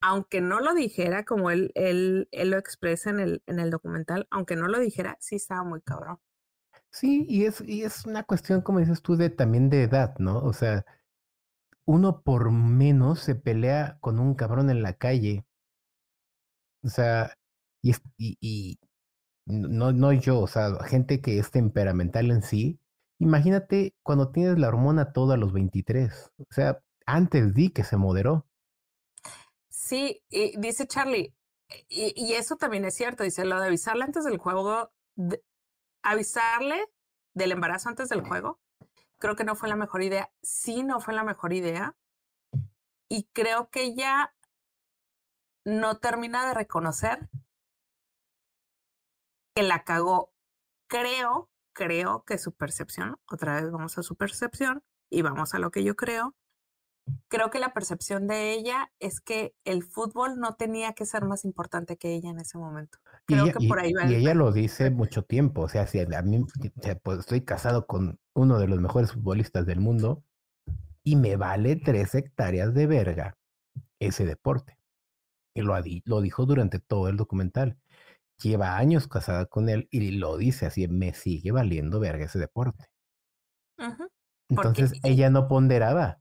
aunque no lo dijera como él, él, él lo expresa en el, en el documental, aunque no lo dijera, sí estaba muy cabrón. Sí, y es, y es una cuestión, como dices tú, de también de edad, ¿no? O sea, uno por menos se pelea con un cabrón en la calle. O sea, y, y, y no, no yo, o sea, gente que es temperamental en sí, Imagínate cuando tienes la hormona toda a los 23. O sea, antes di que se moderó. Sí, y dice Charlie, y, eso también es cierto, dice lo de avisarle antes del juego, avisarle del embarazo antes del juego, creo que no fue la mejor idea. Sí, no fue la mejor idea. Y creo que ella no termina de reconocer que la cagó. Creo creo que su percepción, otra vez vamos a su percepción y vamos a lo que yo creo, creo que la percepción de ella es que el fútbol no tenía que ser más importante que ella en ese momento. Creo y, que por ahí va y ella lo dice mucho tiempo, o sea, si a mí pues estoy casado con uno de los mejores futbolistas del mundo y me vale tres hectáreas de verga ese deporte. Y lo, lo dijo durante todo el documental lleva años casada con él y lo dice así, me sigue valiendo verga ese deporte. Entonces ella no ponderaba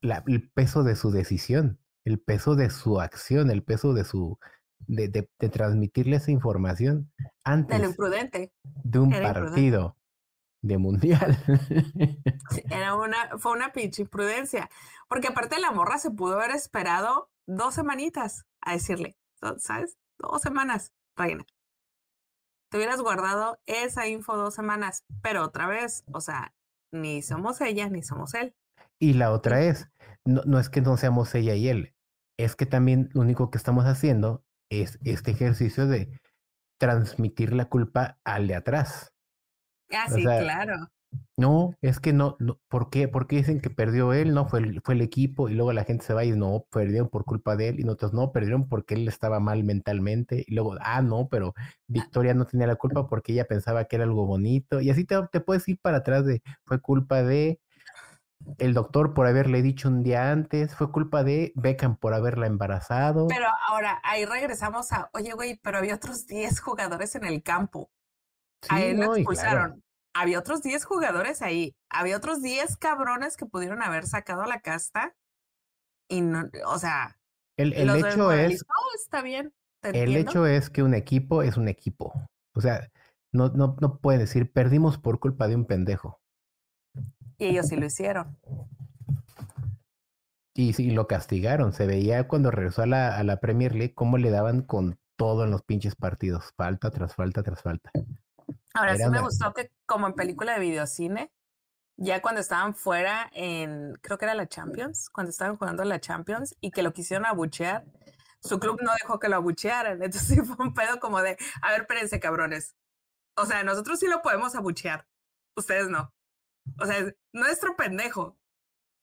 el peso de su decisión, el peso de su acción, el peso de su de, de, transmitirle esa información antes de, imprudente. de un partido de mundial. Era una, fue una pinche imprudencia. Porque aparte la morra se pudo haber esperado dos semanitas a decirle, ¿sabes? Dos semanas, reina. Te hubieras guardado esa info dos semanas, pero otra vez, o sea, ni somos ella ni somos él. Y la otra es, no, no es que no seamos ella y él, es que también lo único que estamos haciendo es este ejercicio de transmitir la culpa al de atrás. Ah, sí, claro. No, es que no, no, ¿por qué? Porque dicen que perdió él, no, fue el, fue el equipo y luego la gente se va y no, perdieron por culpa de él y nosotros no, perdieron porque él estaba mal mentalmente y luego, ah, no, pero Victoria no tenía la culpa porque ella pensaba que era algo bonito y así te, te puedes ir para atrás de, fue culpa de el doctor por haberle dicho un día antes, fue culpa de Beckham por haberla embarazado. Pero ahora ahí regresamos a, oye, güey, pero había otros 10 jugadores en el campo. a él lo expulsaron había otros 10 jugadores ahí, había otros 10 cabrones que pudieron haber sacado a la casta y no, o sea, el, el hecho es, oh, está bien. el hecho es que un equipo es un equipo. O sea, no, no, no puede decir perdimos por culpa de un pendejo. Y ellos sí lo hicieron. Y sí, lo castigaron. Se veía cuando regresó a la, a la Premier League cómo le daban con todo en los pinches partidos. Falta tras falta tras falta. Ahora sí me gustó que como en película de videocine, ya cuando estaban fuera en, creo que era la Champions, cuando estaban jugando la Champions y que lo quisieron abuchear, su club no dejó que lo abuchearan. Entonces sí fue un pedo como de, a ver, espérense, cabrones. O sea, nosotros sí lo podemos abuchear, ustedes no. O sea, nuestro pendejo.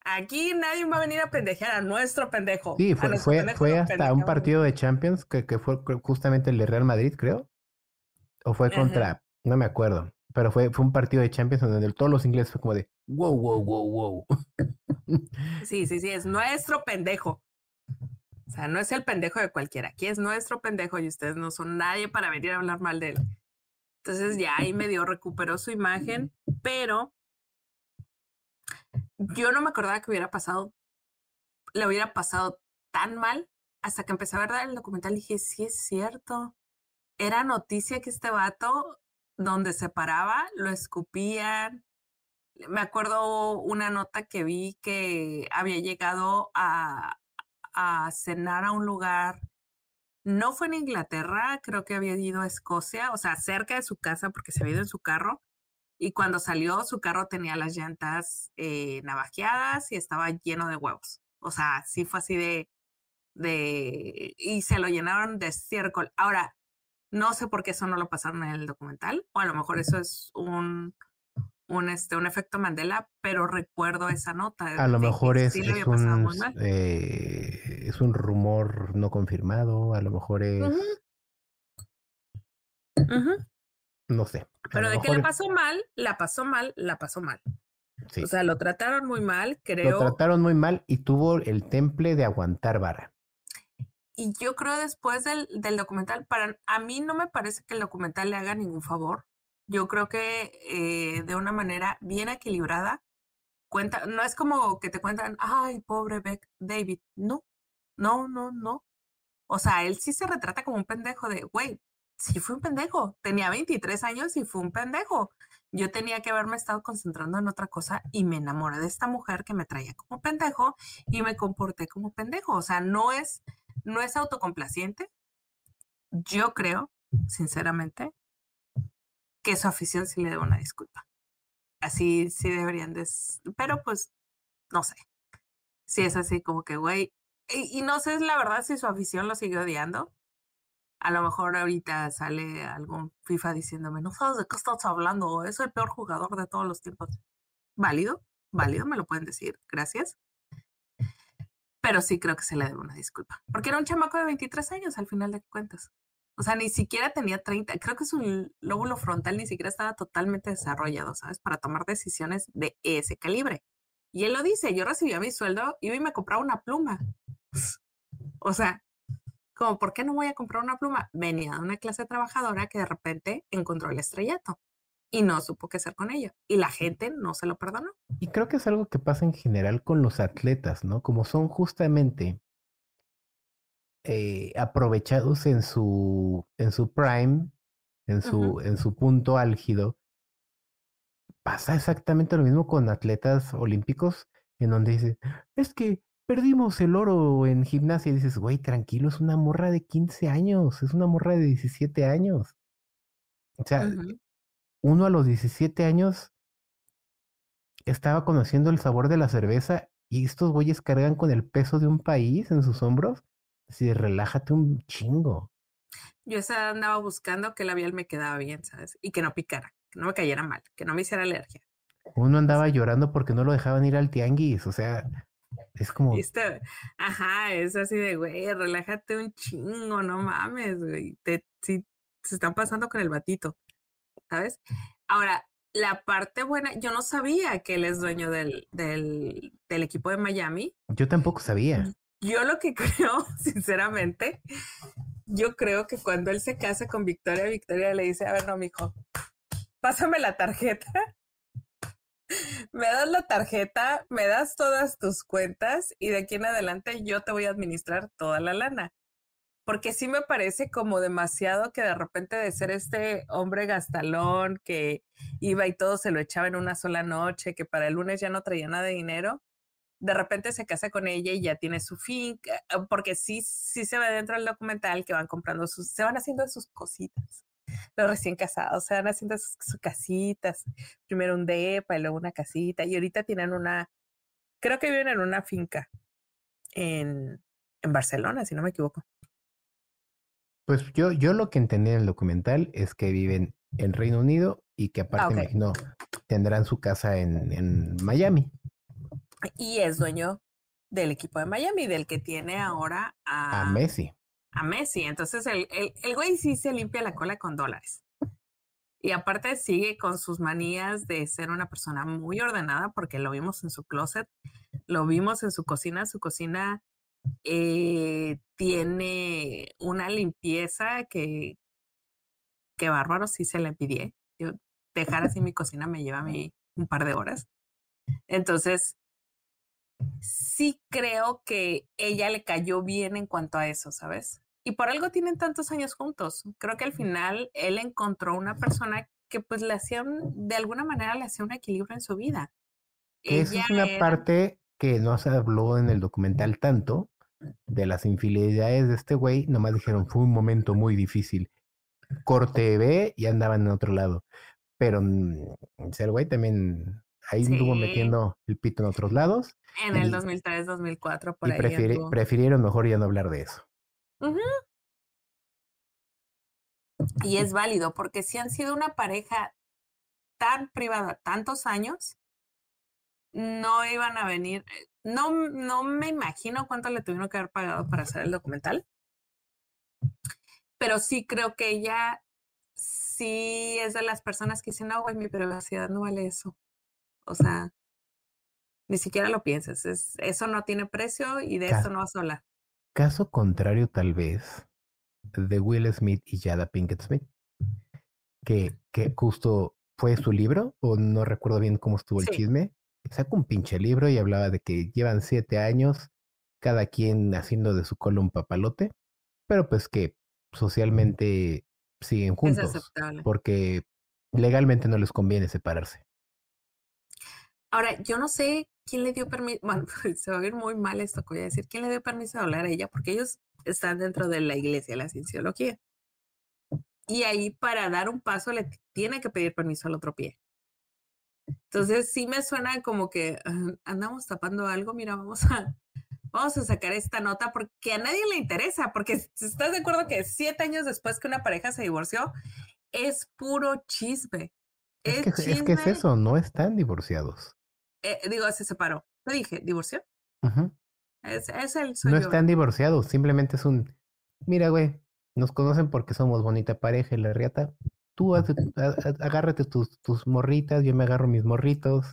Aquí nadie va a venir a pendejear a nuestro pendejo. Sí, fue, fue, fue hasta un partido de Champions que, que, fue justamente el de Real Madrid, creo. O fue contra, no me acuerdo. Pero fue, fue un partido de Champions donde todos los ingleses fue como de wow, wow, wow, wow. Sí, sí, sí, es nuestro pendejo. O sea, no es el pendejo de cualquiera. Aquí es nuestro pendejo y ustedes no son nadie para venir a hablar mal de él. Entonces ya ahí medio recuperó su imagen, pero yo no me acordaba que hubiera pasado, le hubiera pasado tan mal hasta que empecé a ver el documental y dije, sí es cierto. Era noticia que este vato donde se paraba, lo escupían. Me acuerdo una nota que vi que había llegado a, a cenar a un lugar, no fue en Inglaterra, creo que había ido a Escocia, o sea, cerca de su casa porque se había ido en su carro. Y cuando salió, su carro tenía las llantas eh, navajeadas y estaba lleno de huevos. O sea, sí fue así de, de, y se lo llenaron de estiércol. Ahora, no sé por qué eso no lo pasaron en el documental, o a lo mejor eso es un, un, este, un efecto Mandela, pero recuerdo esa nota. A lo mejor es, es, un, eh, es un rumor no confirmado, a lo mejor es... No sé. Pero de que le pasó mal, la pasó mal, la pasó mal. O sea, lo trataron muy mal, creo. Lo trataron muy mal y tuvo el temple de aguantar vara. Y yo creo después del, del, documental, para a mí no me parece que el documental le haga ningún favor. Yo creo que eh, de una manera bien equilibrada, cuenta, no es como que te cuentan, ay, pobre Beck, David. No, no, no, no. O sea, él sí se retrata como un pendejo de, güey, sí fue un pendejo. Tenía 23 años y fue un pendejo. Yo tenía que haberme estado concentrando en otra cosa y me enamoré de esta mujer que me traía como pendejo y me comporté como pendejo. O sea, no es, no es autocomplaciente. Yo creo, sinceramente, que su afición sí le debe una disculpa. Así sí deberían de... Pero pues, no sé. Si es así como que, güey. Y, no sé la verdad si su afición lo sigue odiando. A lo mejor ahorita sale algún FIFA diciéndome, no sabes de qué estás hablando, es el peor jugador de todos los tiempos. Válido, válido, me lo pueden decir, gracias pero sí creo que se le debe una disculpa, porque era un chamaco de 23 años al final de cuentas. O sea, ni siquiera tenía 30, creo que su lóbulo frontal ni siquiera estaba totalmente desarrollado, ¿sabes? Para tomar decisiones de ese calibre. Y él lo dice, yo recibía mi sueldo, y me compraba una pluma. O sea, como, ¿por qué no voy a comprar una pluma? Venía de una clase trabajadora que de repente encontró el estrellato y no supo qué hacer con ella. Y la gente no se lo perdonó. Y creo que es algo que pasa en general con los atletas, ¿no? Como son justamente eh, aprovechados en su, en su prime, en su, en su punto álgido, pasa exactamente lo mismo con atletas olímpicos, en donde dice, es que perdimos el oro en gimnasia. Y dices, güey, tranquilo, es una morra de 15 años, es una morra de 17 años. O sea, uno a los 17 años estaba conociendo el sabor de la cerveza y estos güeyes cargan con el peso de un país en sus hombros. Así relájate un chingo. Yo esa andaba buscando que la labial me quedaba bien, ¿sabes? Y que no picara, que no me cayera mal, que no me hiciera alergia. Uno andaba llorando porque no lo dejaban ir al tianguis, o sea, es como... Ajá, es así de, güey, relájate un chingo, no mames, güey. Te, si, se están pasando con el batito, ¿sabes? Ahora, la parte buena, yo no sabía que él es dueño del, del, del equipo de Miami. Yo tampoco sabía. Yo lo que creo, sinceramente, yo creo que cuando él se casa con Victoria, Victoria le dice, a ver, no, mijo, pásame la tarjeta. Me das la tarjeta, me das todas tus cuentas y de aquí en adelante yo te voy a administrar toda la lana. Porque sí me parece como demasiado que de repente de ser este hombre gastalón que iba y todo se lo echaba en una sola noche, que para el lunes ya no traía nada de dinero, de repente se casa con ella y ya tiene su finca, porque sí, sí se ve dentro del documental que van comprando sus, se van haciendo sus cositas. Los recién casados se van haciendo sus, casitas, primero un depa y luego una casita, y ahorita tienen una, creo que viven en una finca en, en Barcelona, si no me equivoco. Pues yo, yo lo que entendí en el documental es que viven en Reino Unido y que ah, aparte no tendrán su casa en, en Miami y es dueño del equipo de Miami, del que tiene ahora a, Messi. A Messi. Entonces el, el, el güey sí se limpia la cola con dólares. Y aparte sigue con sus manías de ser una persona muy ordenada, porque lo vimos en su closet, lo vimos en su cocina. Su cocina eh, tiene una limpieza que, que bárbaro, sí se le pidió. Yo dejar así mi cocina me lleva a mí un par de horas. Entonces, sí creo que ella le cayó bien en cuanto a eso, ¿sabes? Y por algo tienen tantos años juntos. Creo que al final él encontró una persona que pues le hacía, de alguna manera le hacía un equilibrio en su vida. Esa es una parte que no se habló en el documental tanto de las infidelidades de este güey. Nomás dijeron, fue un momento muy difícil. Corte B y andaban en otro lado. Pero mm, el güey también ahí estuvo metiendo el pito en otros lados. En el 2003, 2004, por y ahí. prefirieron mejor ya no hablar de eso. Y es válido, porque si han sido una pareja tan privada tantos años, no iban a venir. Eh, no, no me imagino cuánto le tuvieron que haber pagado para hacer el documental. Pero sí creo que ella sí es de las personas que dicen, no, güey, mi privacidad no vale eso. O sea, ni siquiera lo pienses. Es, eso no tiene precio y de eso no vas a hablar. Caso contrario, tal vez, de Will Smith y Jada Pinkett Smith, que, que justo fue su libro, o no recuerdo bien cómo estuvo el chisme. Sacó un pinche libro y hablaba de que llevan siete años, cada quien haciendo de su cola un papalote, pero pues que socialmente siguen juntos, porque legalmente no les conviene separarse. Ahora, yo no sé quién le dio permiso, bueno, se va a ver muy mal esto que voy a decir, quién le dio permiso de hablar a ella, porque ellos están dentro de la iglesia, la cienciología. Y ahí para dar un paso le tiene que pedir permiso al otro pie. Entonces sí me suena como que ah, andamos tapando algo, mira, vamos a, vamos a sacar esta nota porque a nadie le interesa, porque estás de acuerdo que siete años después que una pareja se divorció, es puro chisme. Es, que, es que es eso, no están divorciados. Eh, digo, se separó. ¿Te dije? ¿Divorció? es, es, el No están divorciados, simplemente es un. Mira, güey, nos conocen porque somos bonita pareja y la riata. Tú agárrate tus, tus morritas, yo me agarro mis morritos.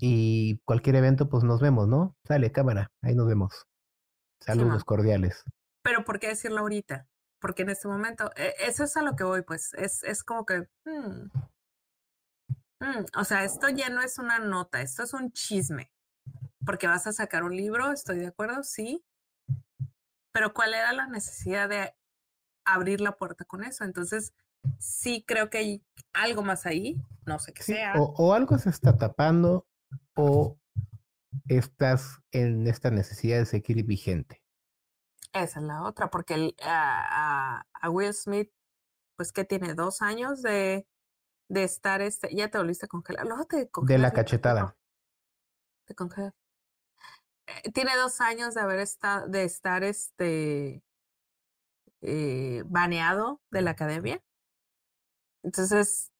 Y cualquier evento, pues nos vemos, ¿no? Sale, cámara, ahí nos vemos. Saludos cordiales. Pero ¿por qué decirlo ahorita? Porque en este momento, e, eso es a lo que voy, pues, es, es como que, hmm, Mm, o sea, esto ya no es una nota, esto es un chisme. Porque vas a sacar un libro, estoy de acuerdo, sí. Pero ¿cuál era la necesidad de abrir la puerta con eso? Entonces, sí creo que hay algo más ahí, no sé qué sea. O, algo se está tapando, o estás en esta necesidad de seguir vigente. Esa es la otra, porque el, a, Will Smith, pues que tiene dos años de, de estar, este, ya te volviste a congelar. de la cachetada. Te congelas. Eh, tiene dos años de haber estado, de estar este eh, baneado de la academia. Entonces,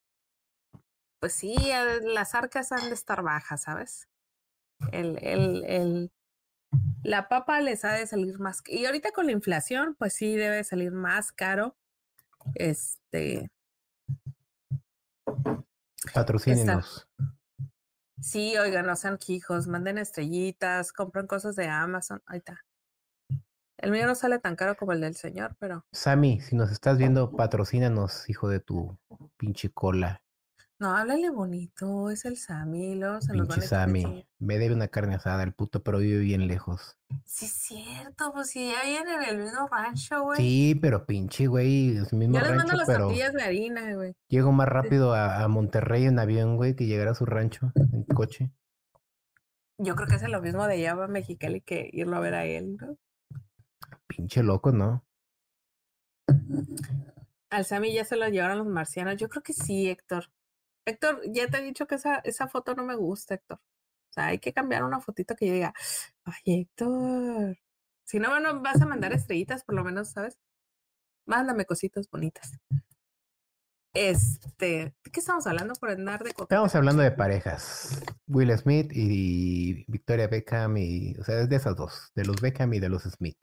pues sí, las arcas han de estar bajas, ¿sabes? El, el, el, la papa les ha de salir más. Y ahorita con la inflación, pues sí debe salir más caro. Este. Patrocínenos. Sí, oigan, no sean quijos, manden estrellitas, compren cosas de Amazon. Ahí está. El mío no sale tan caro como el del señor, pero. Sammy, si nos estás viendo, patrocínanos, hijo de tu pinche cola. No, háblale bonito, es el Sammy, luego se Pinche Sammy, me debe una carne asada el puto, pero vive bien lejos. Sí, es cierto, pues si ya viene en el mismo rancho, güey. Sí, pero pinche, güey, es el mismo Yo les mando las tortillas de harina, güey. Llego más rápido a, a, Monterrey en avión, güey, que llegar a su rancho en coche. Yo creo que es lo mismo de allá a Mexicali que irlo a ver a él, ¿no? Pinche loco, ¿no? Al Sammy ya se lo llevaron los marcianos. Yo creo que sí, Héctor. Héctor, ya te he dicho que esa, esa foto no me gusta, Héctor. O sea, hay que cambiar una fotito que yo diga, ay, Héctor. Si no, bueno, vas a mandar estrellitas, por lo menos, ¿sabes? Mándame cositas bonitas. Este, ¿de qué estamos hablando por andar de Estamos hablando de parejas. Will Smith y Victoria Beckham y, o sea, de esas dos, de los Beckham y de los Smith.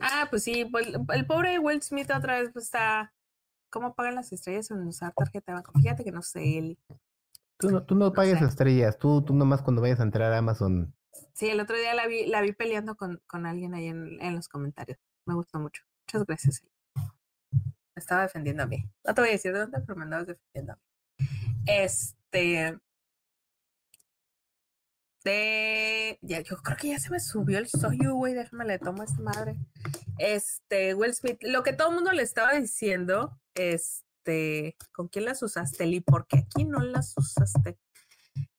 Ah, pues sí, pues, el pobre Will Smith otra vez pues, está ¿Cómo pagan las estrellas en usar tarjeta de banco? Fíjate que no sé, él. Tú no, tú no, pagues estrellas, tú, tú nomás cuando vayas a entrar a Amazon. Sí, el otro día la vi, la vi peleando con, con alguien ahí en, en los comentarios. Me gustó mucho. Muchas gracias. Me estaba defendiendo a mí. No te voy a decir de dónde, pero me andabas defendiendo a mí. Este. De. Ya, yo creo que ya se me subió el soyu, güey. Déjame le tomo a esta madre. Este, Will Smith. Lo que todo el mundo le estaba diciendo este, ¿con quién las usaste, Lee? Porque aquí no las usaste.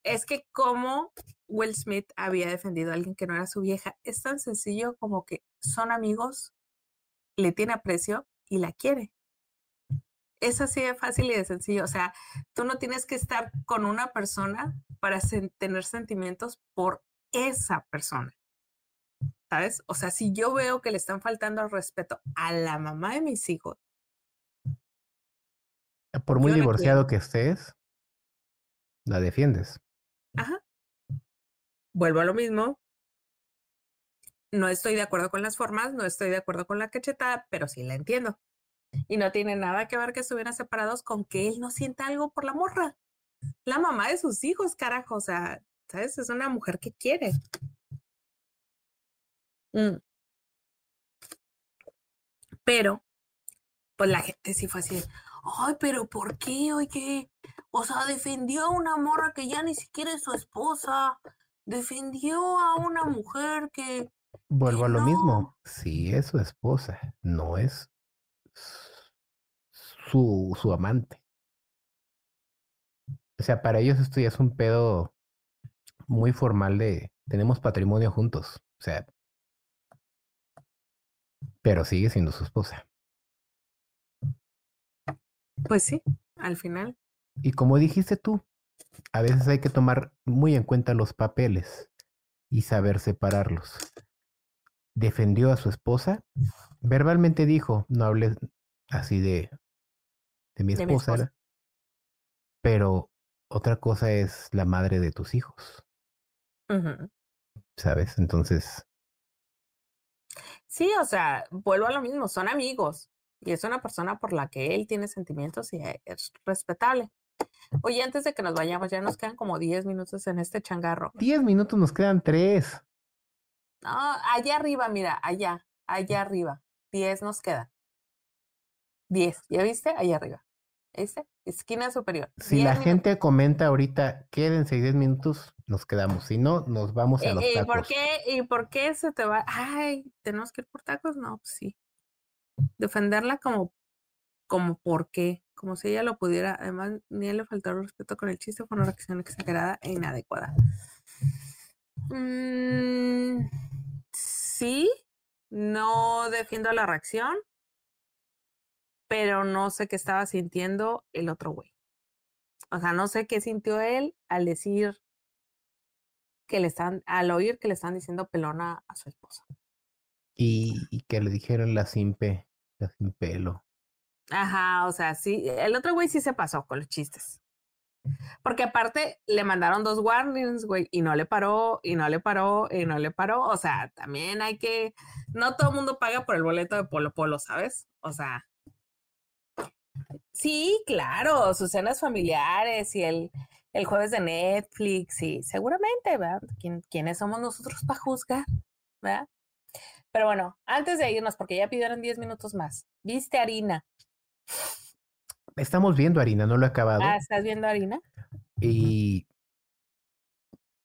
Es que como Will Smith había defendido a alguien que no era su vieja, es tan sencillo como que son amigos, le tiene aprecio y la quiere. Es así de fácil y de sencillo. O sea, tú no tienes que estar con una persona para tener sentimientos por esa persona. ¿Sabes? O sea, si yo veo que le están faltando al respeto a la mamá de mis hijos, por muy divorciado que estés, la defiendes. Ajá. Vuelvo a lo mismo. No estoy de acuerdo con las formas, no estoy de acuerdo con la cachetada, pero sí la entiendo. Y no tiene nada que ver que estuvieran separados con que él no sienta algo por la morra. La mamá de sus hijos, carajo. O sea, ¿sabes? Es una mujer que quiere. Mm. Pero, pues la gente sí fue así ay, pero ¿por qué? Oye, o sea, defendió a una morra que ya ni siquiera es su esposa, defendió a una mujer que... Vuelvo a lo mismo, sí es su esposa, no es su, su amante. O sea, para ellos esto ya es un pedo muy formal de tenemos patrimonio juntos. O sea, pero sigue siendo su esposa. Pues sí, al final. Y como dijiste tú, a veces hay que tomar muy en cuenta los papeles y saber separarlos. Defendió a su esposa, verbalmente dijo, no hables así de, de, mi, esposa, pero otra cosa es la madre de tus hijos. ¿Sabes? Entonces... Sí, o sea, vuelvo a lo mismo, son amigos. Y es una persona por la que él tiene sentimientos y e, es respetable. Oye, antes de que nos vayamos, ya nos quedan como 10 minutos en este changarro. 10 minutos nos quedan 3. No, allá arriba, mira, allá, allá arriba. 10 nos quedan. 10, ¿ya viste? Allá arriba. ¿Viste? Esquina superior. Si la gente comenta ahorita, quédense 10 minutos, nos quedamos. Si no, nos vamos a los ¿Y, tacos. ¿por qué, ¿Y por qué se te va? Ay, ¿tenemos que ir por tacos? No, pues sí defenderla como, como por qué, como si ella lo pudiera. Además, ni él le faltó el respeto con el chiste, fue una reacción exagerada e inadecuada. Mm, sí, no defiendo la reacción, pero no sé qué estaba sintiendo el otro güey. O sea, no sé qué sintió él al decir que le están, al oír que le están diciendo pelona a su esposa. Y, que le dijeron la sin la sin pelo. Ajá, o sea, sí, el otro güey sí se pasó con los chistes. Porque aparte le mandaron dos warnings, güey, y no le paró, y no le paró, y no le paró. O sea, también hay que. No todo el mundo paga por el boleto de Polo Polo, ¿sabes? O sea. Sí, claro, sus cenas familiares y el, el jueves de Netflix, y seguramente, ¿verdad? ¿Quiénes somos nosotros para juzgar? ¿Verdad? Pero bueno, antes de irnos, porque ya pidieron 10 minutos más, ¿viste Harina? Estamos viendo Harina, no lo he acabado. Ah, ¿estás viendo Harina? Y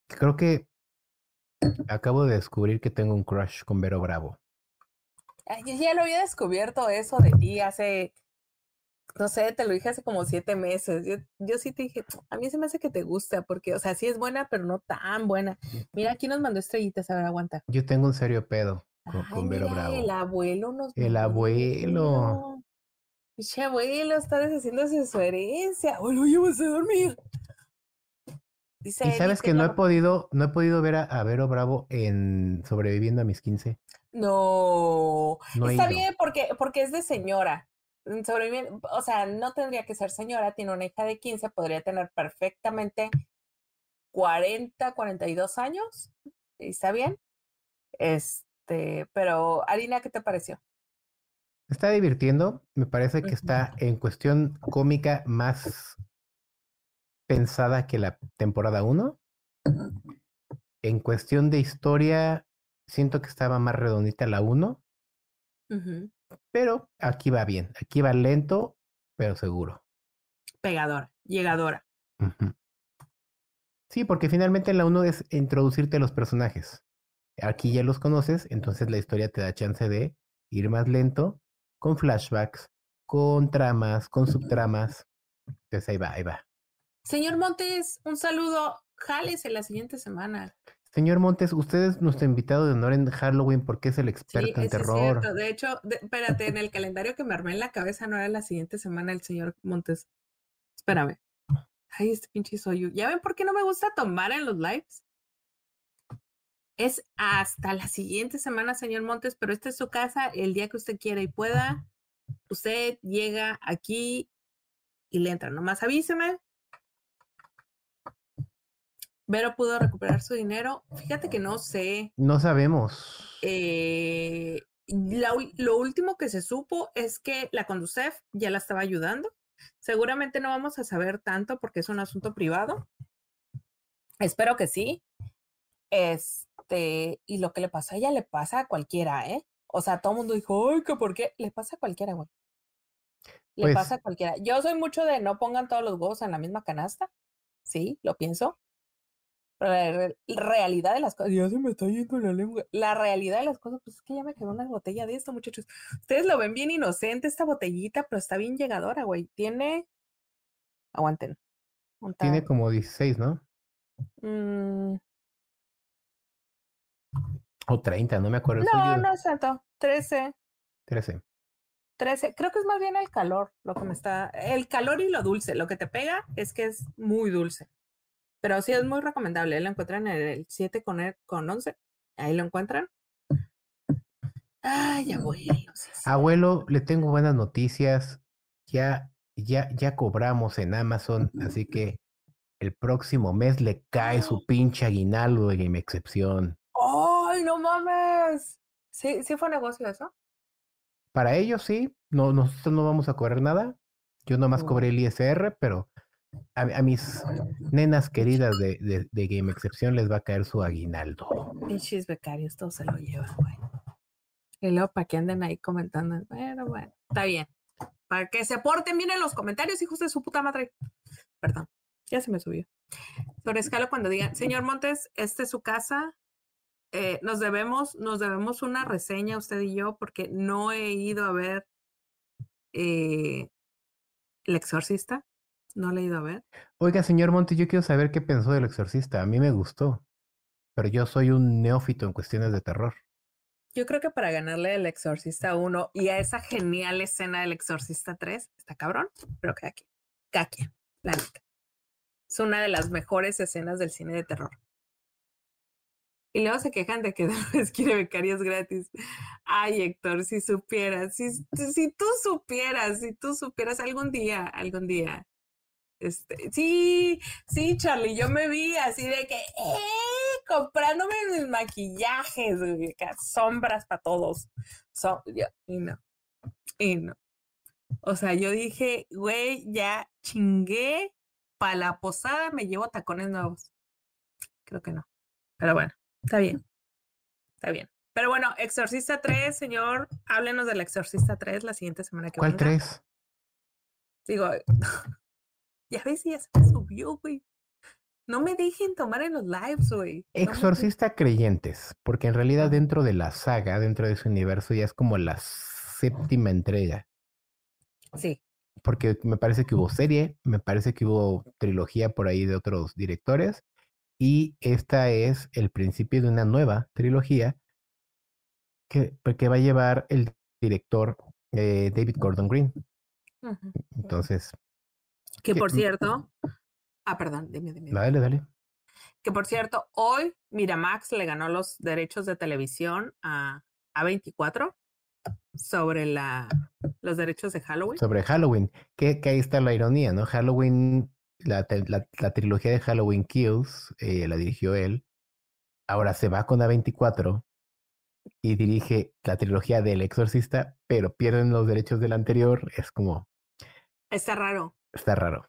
creo que acabo de descubrir que tengo un crush con Vero Bravo. yo ya lo había descubierto eso de ti hace, no sé, te lo dije hace como siete meses. Yo, yo sí te dije, a mí se me hace que te gusta, porque, o sea, sí es buena, pero no tan buena. Mira, aquí nos mandó estrellitas, a ver, aguanta. Yo tengo un serio pedo con, Vero Bravo. El abuelo nos El abuelo. Piche abuelo está deshaciéndose su herencia. O lo llevas a dormir. y sabes que no he podido, no he podido ver a, Vero Bravo en Sobreviviendo a mis 15. No, está bien porque, porque es de señora. Sobreviviendo, o sea, no tendría que ser señora, tiene una hija de 15, podría tener perfectamente 40, 42 años. ¿Está bien? Este, pero Arina, ¿qué te pareció? está divirtiendo. Me parece que está en cuestión cómica más pensada que la temporada 1. En cuestión de historia, siento que estaba más redondita la 1. Pero aquí va bien. Aquí va lento, pero seguro. Pegadora, llegadora. Sí, porque finalmente la 1 es introducirte a los personajes. Aquí ya los conoces, entonces la historia te da chance de ir más lento con flashbacks, con tramas, con subtramas. Entonces ahí va, ahí va. Señor Montes, un saludo. Jales en la siguiente semana. Señor Montes, usted es nuestro invitado de honor en Halloween porque es el experto en terror. Es De hecho, espérate, en el calendario que me armé en la cabeza no era la siguiente semana el señor Montes. Espérame. Ay, este pinche soy yo. ¿Ya ven por qué no me gusta tomar en los lives? Es hasta la siguiente semana, señor Montes, pero esta es su casa el día que usted quiera y pueda. Usted llega aquí y le entra. Nomás avíseme. Vero pudo recuperar su dinero. Fíjate que no sé. No sabemos. Eh, lo último que se supo es que la Conducef ya la estaba ayudando. Seguramente no vamos a saber tanto porque es un asunto privado. Espero que sí. Es, este, y lo que le pasa a ella le pasa a cualquiera, ¿eh? O sea, todo el mundo dijo, ay, que por qué, le pasa a cualquiera, güey. Le pues pasa a cualquiera. Yo soy mucho de no pongan todos los huevos en la misma canasta. Sí, lo pienso. La realidad de las cosas, ya se me está yendo la lengua. La realidad de las cosas, pues es que ya me quedó una botella de esto, muchachos. Ustedes lo ven bien inocente esta botellita, pero está bien llegadora, güey. Tiene. Aguanten. Tiene como 16, ¿no? Mm, o 30, no me acuerdo. No, no es tanto. 13. 13. 13. Creo que es más bien el calor lo que me está. El calor y lo dulce. Lo que te pega es que es muy dulce. Pero sí es muy recomendable. Lo encuentran en el 7 con, el, con 11. Ahí lo encuentran. Ay, abuelo. Abuelo, le tengo buenas noticias. Ya, ya, ya cobramos en Amazon, así que el próximo mes le cae su pinche aguinaldo de Game Excepción. ¡Ay, no mames! ¿Sí, sí fue negocio eso? Para ellos sí, no, nosotros no vamos a cobrar nada. Yo nomás cobré el ISR, pero a, mis nenas queridas de, de, Game Excepción les va a caer su aguinaldo. Pinches becarios, todos se lo llevan, güey. Y luego para que anden ahí comentando. Bueno, bueno, está bien. Para que se porten bien en los comentarios, hijos de su puta madre. Perdón, ya se me subió. Sobre escala cuando digan, señor Montes, esta es su casa, eh, nos debemos, nos debemos una reseña usted y yo, porque no he ido a ver eh, El Exorcista. No le he ido a ver. Oiga, señor Monte, yo quiero saber qué pensó del Exorcista. A mí me gustó. pero yo soy un neófito en cuestiones de terror. Yo creo que para ganarle al Exorcista 1 y a esa genial escena del Exorcista 3, está cabrón, pero quien, cada quien, la neta. Es una de las mejores escenas del cine de terror. Y luego se quejan de que les quiere becarios gratis. Ay, Héctor, si supieras, si, si tú supieras, si tú supieras algún día, algún día. Este, sí, sí, Charlie, yo me vi así de que, eh, comprándome mis maquillajes, sombras para todos. y no, y no. O sea, yo dije, güey, ya chingué, para la posada me llevo tacones nuevos. Creo que no. Pero bueno. Está bien. Está bien. Pero bueno, Exorcista 3, señor, háblenos del Exorcista 3 la siguiente semana que ¿Cuál 3? Digo, ya ves, ya se me subió, güey. No me dejen tomar en los lives, güey. Exorcista Creyentes, porque en realidad dentro de la saga, dentro de ese universo, ya es como la séptima entrega. Sí. Porque me parece que hubo serie, me parece que hubo trilogía por ahí de otros directores, y esta es el principio de una nueva trilogía que, pues, que va a llevar el director eh, David Gordon Green. Entonces. Que por cierto. Ah, perdón, dime, dime. Dale, dale. Que por cierto, hoy Miramax le ganó los derechos de televisión a A24 sobre la, los derechos de Halloween. Sobre Halloween. Que, que ahí está la ironía, ¿no? Halloween la, trilogía de Halloween Kills eh, la dirigió él. Ahora se va con A24 y dirige la trilogía del Exorcista, pero pierden los derechos del anterior. Es como. Está raro. Está raro.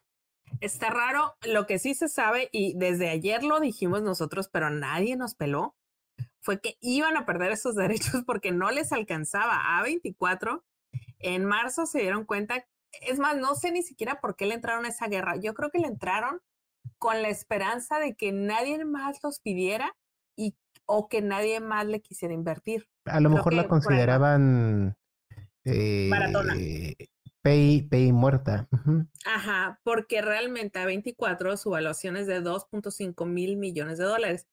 Está raro. Lo que sí se sabe, y desde ayer lo dijimos nosotros, pero nadie nos peló, fue que iban a perder esos derechos porque no les alcanzaba. A24 en marzo se dieron cuenta es más, no sé ni siquiera por qué le entraron a esa guerra. Yo creo que le entraron con la esperanza de que nadie más los pidiera y o que nadie más le quisiera invertir. A lo mejor la consideraban eh, pay, muerta. Ajá, porque realmente a 24 su evaluación es de 2.5 mil millones de dólares.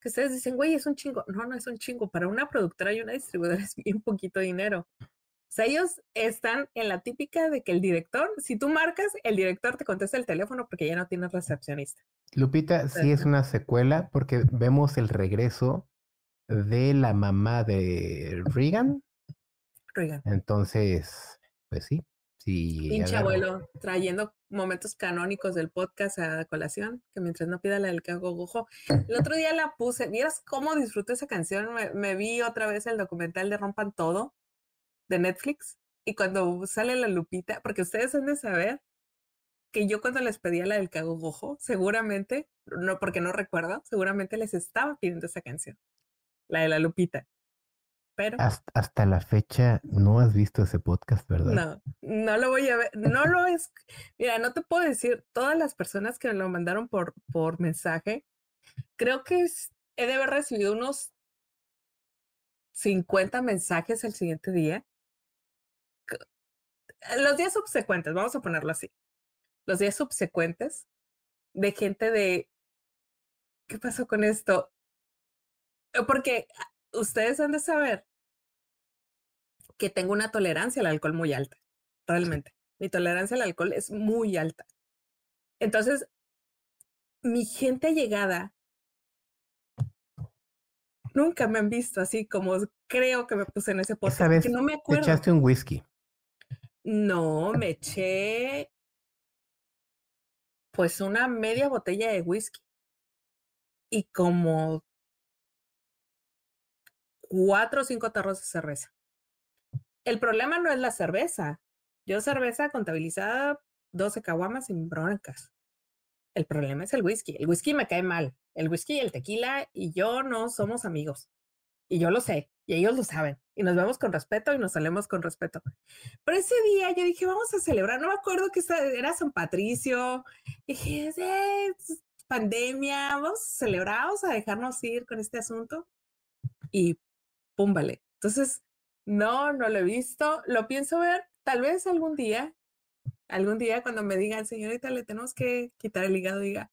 Que ustedes dicen, güey, es un chingo. No, no es un chingo. Para una productora y una distribuidora es bien poquito dinero. O sea, ellos están en la típica de que el director, si tú marcas, el director te contesta el teléfono porque ya no tienes recepcionista. Lupita, sí es una secuela porque vemos el regreso de la mamá de Reagan. Reagan. Entonces, pues sí. Sí, Pinche abuelo, trayendo momentos canónicos del podcast a colación, que mientras no pida la del cago gojo. El otro día la puse, ¿vieras cómo disfruto esa canción? Me, me vi otra vez el documental de Rompan Todo de Netflix y cuando sale la lupita, porque ustedes han de saber que yo cuando les pedía la del cago gojo, seguramente, no porque no recuerdo, seguramente les estaba pidiendo esa canción, la de la lupita. Pero hasta, la fecha no has visto ese podcast, ¿verdad? No, no lo voy a ver, no lo es. Mira, no te puedo decir, todas las personas que me lo mandaron por, por mensaje, creo que he de haber recibido unos 50 mensajes el siguiente día los días subsecuentes, vamos a ponerlo así, los días subsecuentes de gente de, ¿qué pasó con esto? Eh, porque ah, ustedes han de saber que tengo una tolerancia al alcohol muy alta, realmente. Mi tolerancia al alcohol es muy alta. Entonces, mi gente llegada nunca me han visto así como creo que me puse en ese post. Esa no me acuerdo. echaste un whisky. No, me eché pues una media botella de whisky y como cuatro o cinco tarros de cerveza. El problema no es la cerveza. Yo cerveza contabilizada 12 caguamas sin broncas. El problema es el whisky. El whisky me cae mal. El whisky y el tequila y yo no somos amigos. Y yo lo sé, y ellos lo saben. Y nos vemos con respeto y nos salemos con respeto. Pero ese día yo dije, vamos a celebrar. No me acuerdo que era San Patricio. dije, es pandemia, vamos a celebrar, vamos a dejarnos ir con este asunto. Y pum, vale. Entonces, no, no lo he visto. Lo pienso ver tal vez algún día. Algún día cuando me digan, señorita, le tenemos que quitar el hígado, diga,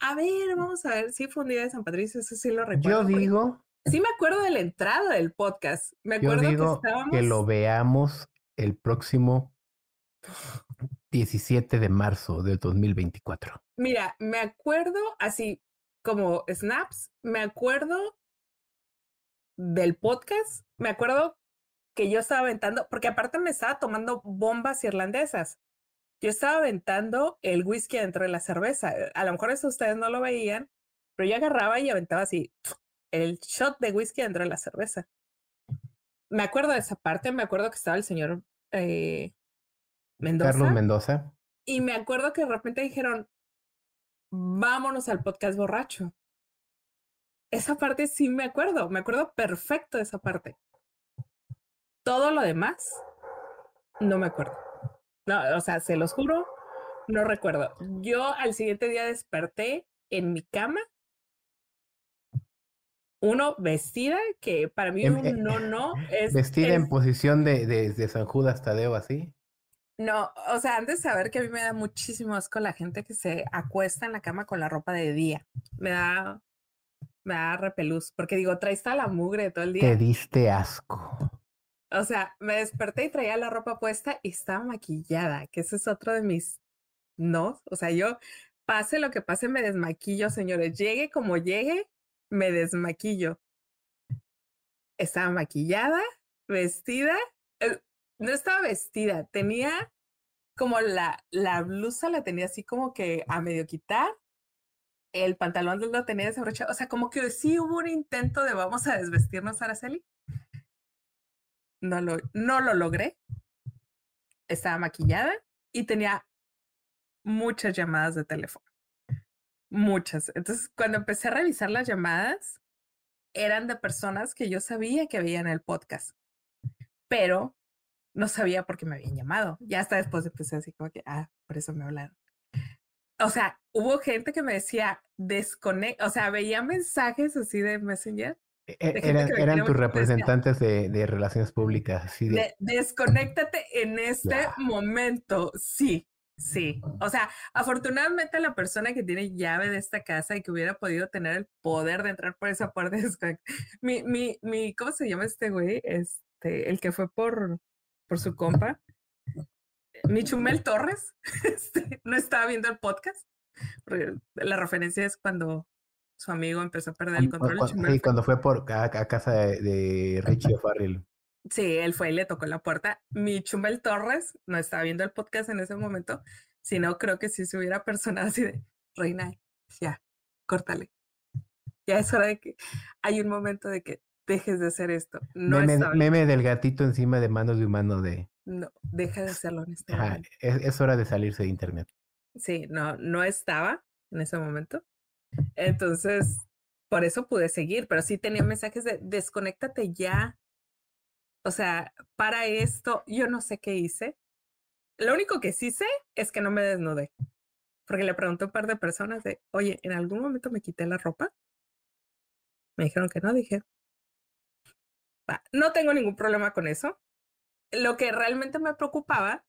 A ver, vamos a ver. Sí, fue un día de San Patricio, eso sí lo recuerdo. Yo digo. Sí, me acuerdo de la entrada del podcast. Me acuerdo yo digo que Que lo veamos el próximo 17 de marzo del 2024. Mira, me acuerdo así como snaps, me acuerdo del podcast, me acuerdo que yo estaba aventando, porque aparte me estaba tomando bombas irlandesas. Yo estaba aventando el whisky dentro de la cerveza. A lo mejor eso ustedes no lo veían, pero yo agarraba y aventaba así el shot de whisky dentro de la cerveza. Me acuerdo de esa parte, me acuerdo que estaba el señor eh, Mendoza. Carlos Mendoza. Y me acuerdo que de repente dijeron, vámonos al podcast borracho. Esa parte sí me acuerdo, me acuerdo perfecto de esa parte. Todo lo demás, no me acuerdo. No, o sea, se los juro, no recuerdo. Yo al siguiente día desperté en mi cama. Uno, vestida, que para mí un no, no es. Vestida en posición de, de, de, San Judas Tadeo, así. No, o sea, antes de saber que a mí me da muchísimo asco la gente que se acuesta en la cama con la ropa de día. Me da, me da repelús, porque digo, traes toda la mugre todo el día. Te diste asco. O sea, me desperté y traía la ropa puesta y estaba maquillada, que ese es otro de mis no. O sea, yo pase lo que pase, me desmaquillo, señores. Llegue como llegue, me desmaquillo. Estaba maquillada, vestida. Eh, no estaba vestida, tenía como la, la blusa la tenía así como que a medio quitar. El pantalón lo tenía desabrochado. O sea, como que sí hubo un intento de vamos a desvestirnos, Araceli no lo, no lo logré. Estaba maquillada y tenía muchas llamadas de teléfono. Muchas. Entonces, cuando empecé a revisar las llamadas, eran de personas que yo sabía que veían el podcast, pero no sabía por qué me habían llamado. Ya hasta después empecé así como que, ah, por eso me hablaron. O sea, hubo gente que me decía, desconecta, o sea, veía mensajes así de Messenger e, e, eran, tus representantes de, relaciones públicas. Así de... desconéctate en este momento. Sí, sí. O sea, afortunadamente la persona que tiene llave de esta casa y que hubiera podido tener el poder de entrar por esa puerta, mi, mi, mi, ¿cómo se llama este güey? Este, el que fue por, por su compa. Mi Chumel Torres, este, no estaba viendo el podcast. La referencia es cuando su amigo empezó a perder el control. Sí, cuando fue por a, casa de, Richie O'Farrell. Sí, él fue y le tocó la puerta. Mi Chumel Torres no estaba viendo el podcast en ese momento, sino creo que si se hubiera personado así de, Reina, ya, córtale. Ya es hora de que hay un momento de que dejes de hacer esto. No meme, meme del gatito encima de manos de humano de... No, deja de hacerlo en este momento. Es, es hora de salirse de internet. Sí, no, no estaba en ese momento. Entonces, por eso pude seguir, pero sí tenía mensajes de desconéctate ya. O sea, para esto, yo no sé qué hice. Lo único que sí sé es que no me desnudé. Porque le pregunté a un par de personas de, oye, ¿en algún momento me quité la ropa? Me dijeron que no, dije, no tengo ningún problema con eso. Lo que realmente me preocupaba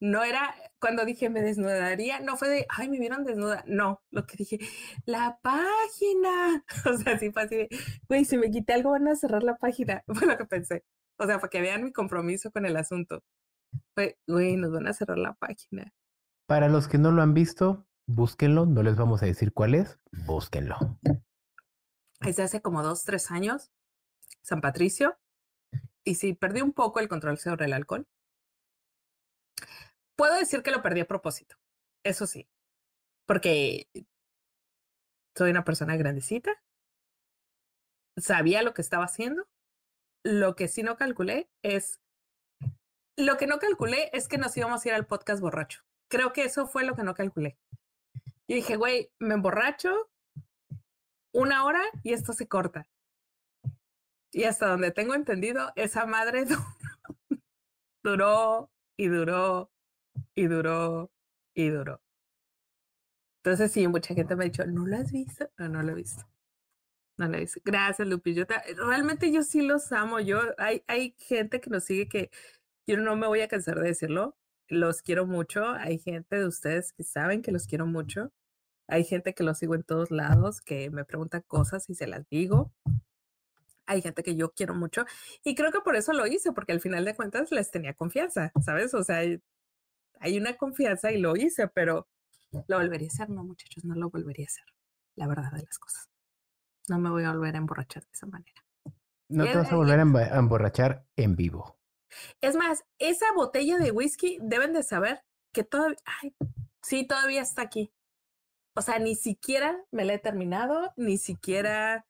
no era cuando dije me desnudaría, no fue de, ay, me vieron desnuda. No, lo que dije, la página. O sea, sí fue así de, güey, si me quité algo van a cerrar la página. Fue lo que pensé. O sea, para que vean mi compromiso con el asunto. Fue, güey, nos van a cerrar la página. Para los que no lo han visto, búsquenlo. No les vamos a decir cuál es. Búsquenlo. Es de hace como dos, tres años. San Patricio. Y sí, perdí un poco el control sobre el alcohol puedo decir que lo perdí a propósito. Eso sí. Porque soy una persona grandecita. Sabía lo que estaba haciendo. Lo que sí no calculé es. Lo que no calculé es que nos íbamos a ir al podcast borracho. Creo que eso fue lo que no calculé. Yo dije, güey, me emborracho una hora y esto se corta. Y hasta donde tengo entendido, esa madre duró y duró y duró y duró. Entonces sí, mucha gente me ha dicho, ¿no lo has visto? No, no lo he visto. No lo he visto. Gracias, Lupi. Yo realmente yo sí los amo. Yo, hay, hay gente que nos sigue que yo no me voy a cansar de decirlo. Los quiero mucho. Hay gente de ustedes que saben que los quiero mucho. Hay gente que lo sigo en todos lados, que me pregunta cosas y se las digo. Hay gente que yo quiero mucho y creo que por eso lo hice, porque al final de cuentas les tenía confianza, ¿sabes? O sea, hay una confianza y lo hice, pero lo volvería a hacer, no muchachos, no lo volvería a hacer, la verdad de las cosas. No me voy a volver a emborrachar de esa manera. No te vas a volver a emborrachar en vivo. Es más, esa botella de whisky deben de saber que todavía, ay, sí, todavía está aquí. O sea, ni siquiera me la he terminado, ni siquiera,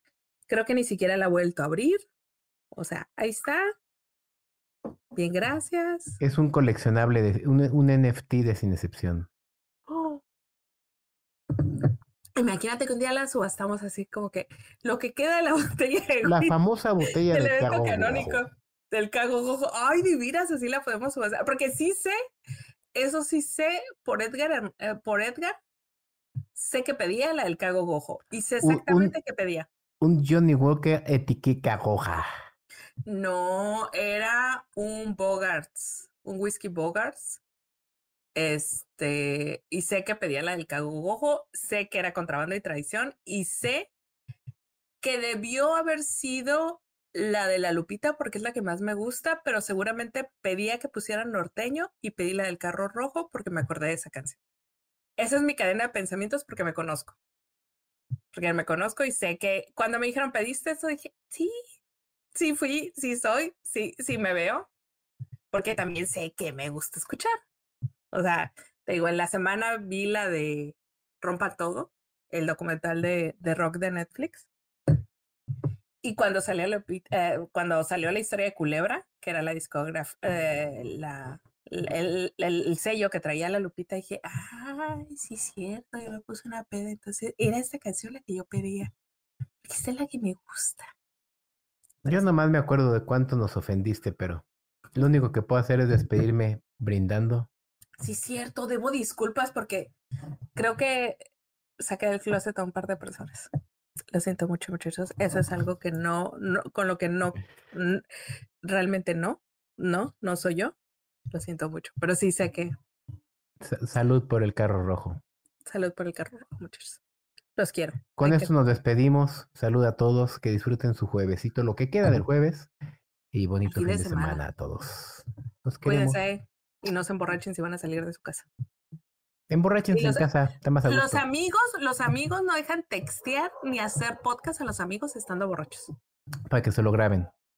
creo que ni siquiera la he vuelto a abrir. O sea, ahí está. Bien, gracias. Es un coleccionable, de, un, un NFT de sin excepción. Oh. Imagínate que un día la subastamos así como que lo que queda de la botella de La famosa botella del cago canónico del cago gojo. Ay, divinas, así la podemos subastar. Porque sí sé, eso sí sé por Edgar, eh, por Edgar, sé que pedía la del cago gojo. Y sé exactamente qué pedía. Un Johnny Walker etiqueta goja. No, era un Bogarts, un whisky Bogarts este, y sé que pedía la del cagogojo, sé que era contrabando y traición, y sé que debió haber sido la de la Lupita porque es la que más me gusta, pero seguramente pedía que pusieran norteño y pedí la del carro rojo porque me acordé de esa canción. Esa es mi cadena de pensamientos porque me conozco. Porque me conozco y sé que cuando me dijeron, ¿pediste eso? Dije, sí, sí fui, sí soy, sí, sí me veo. Porque también sé que me gusta escuchar. O sea, te digo, en la semana vi la de Rompa Todo, el documental de, de rock de Netflix. Y cuando salió, eh, cuando salió la historia de Culebra, que era la discografía, eh, la, el, el, sello que traía la Lupita, dije, ay, sí es cierto, yo me puse una peda, entonces era esta canción la que yo pedía. Esta es la que me gusta. Yo nomás me acuerdo de cuánto nos ofendiste, pero lo único que puedo hacer es despedirme brindando Sí, cierto, debo disculpas porque creo que saqué del closet a un par de personas. Lo siento mucho, muchachos. Eso es algo que no, no con lo que no, realmente no, no, no soy yo. Lo siento mucho, pero sí sé que. Salud por el carro rojo. Salud por el carro rojo, muchachos. Los quiero. Con esto nos despedimos. Salud a todos, que disfruten su juevesito, lo que queda del jueves. Y bonito fin de, semana. a todos. Nos Cuídense y no se emborrachen si van a salir de su casa. Emborrachense en casa, está más Los amigos, los amigos no dejan textear ni hacer podcast a los amigos estando borrachos. Para que se lo graben.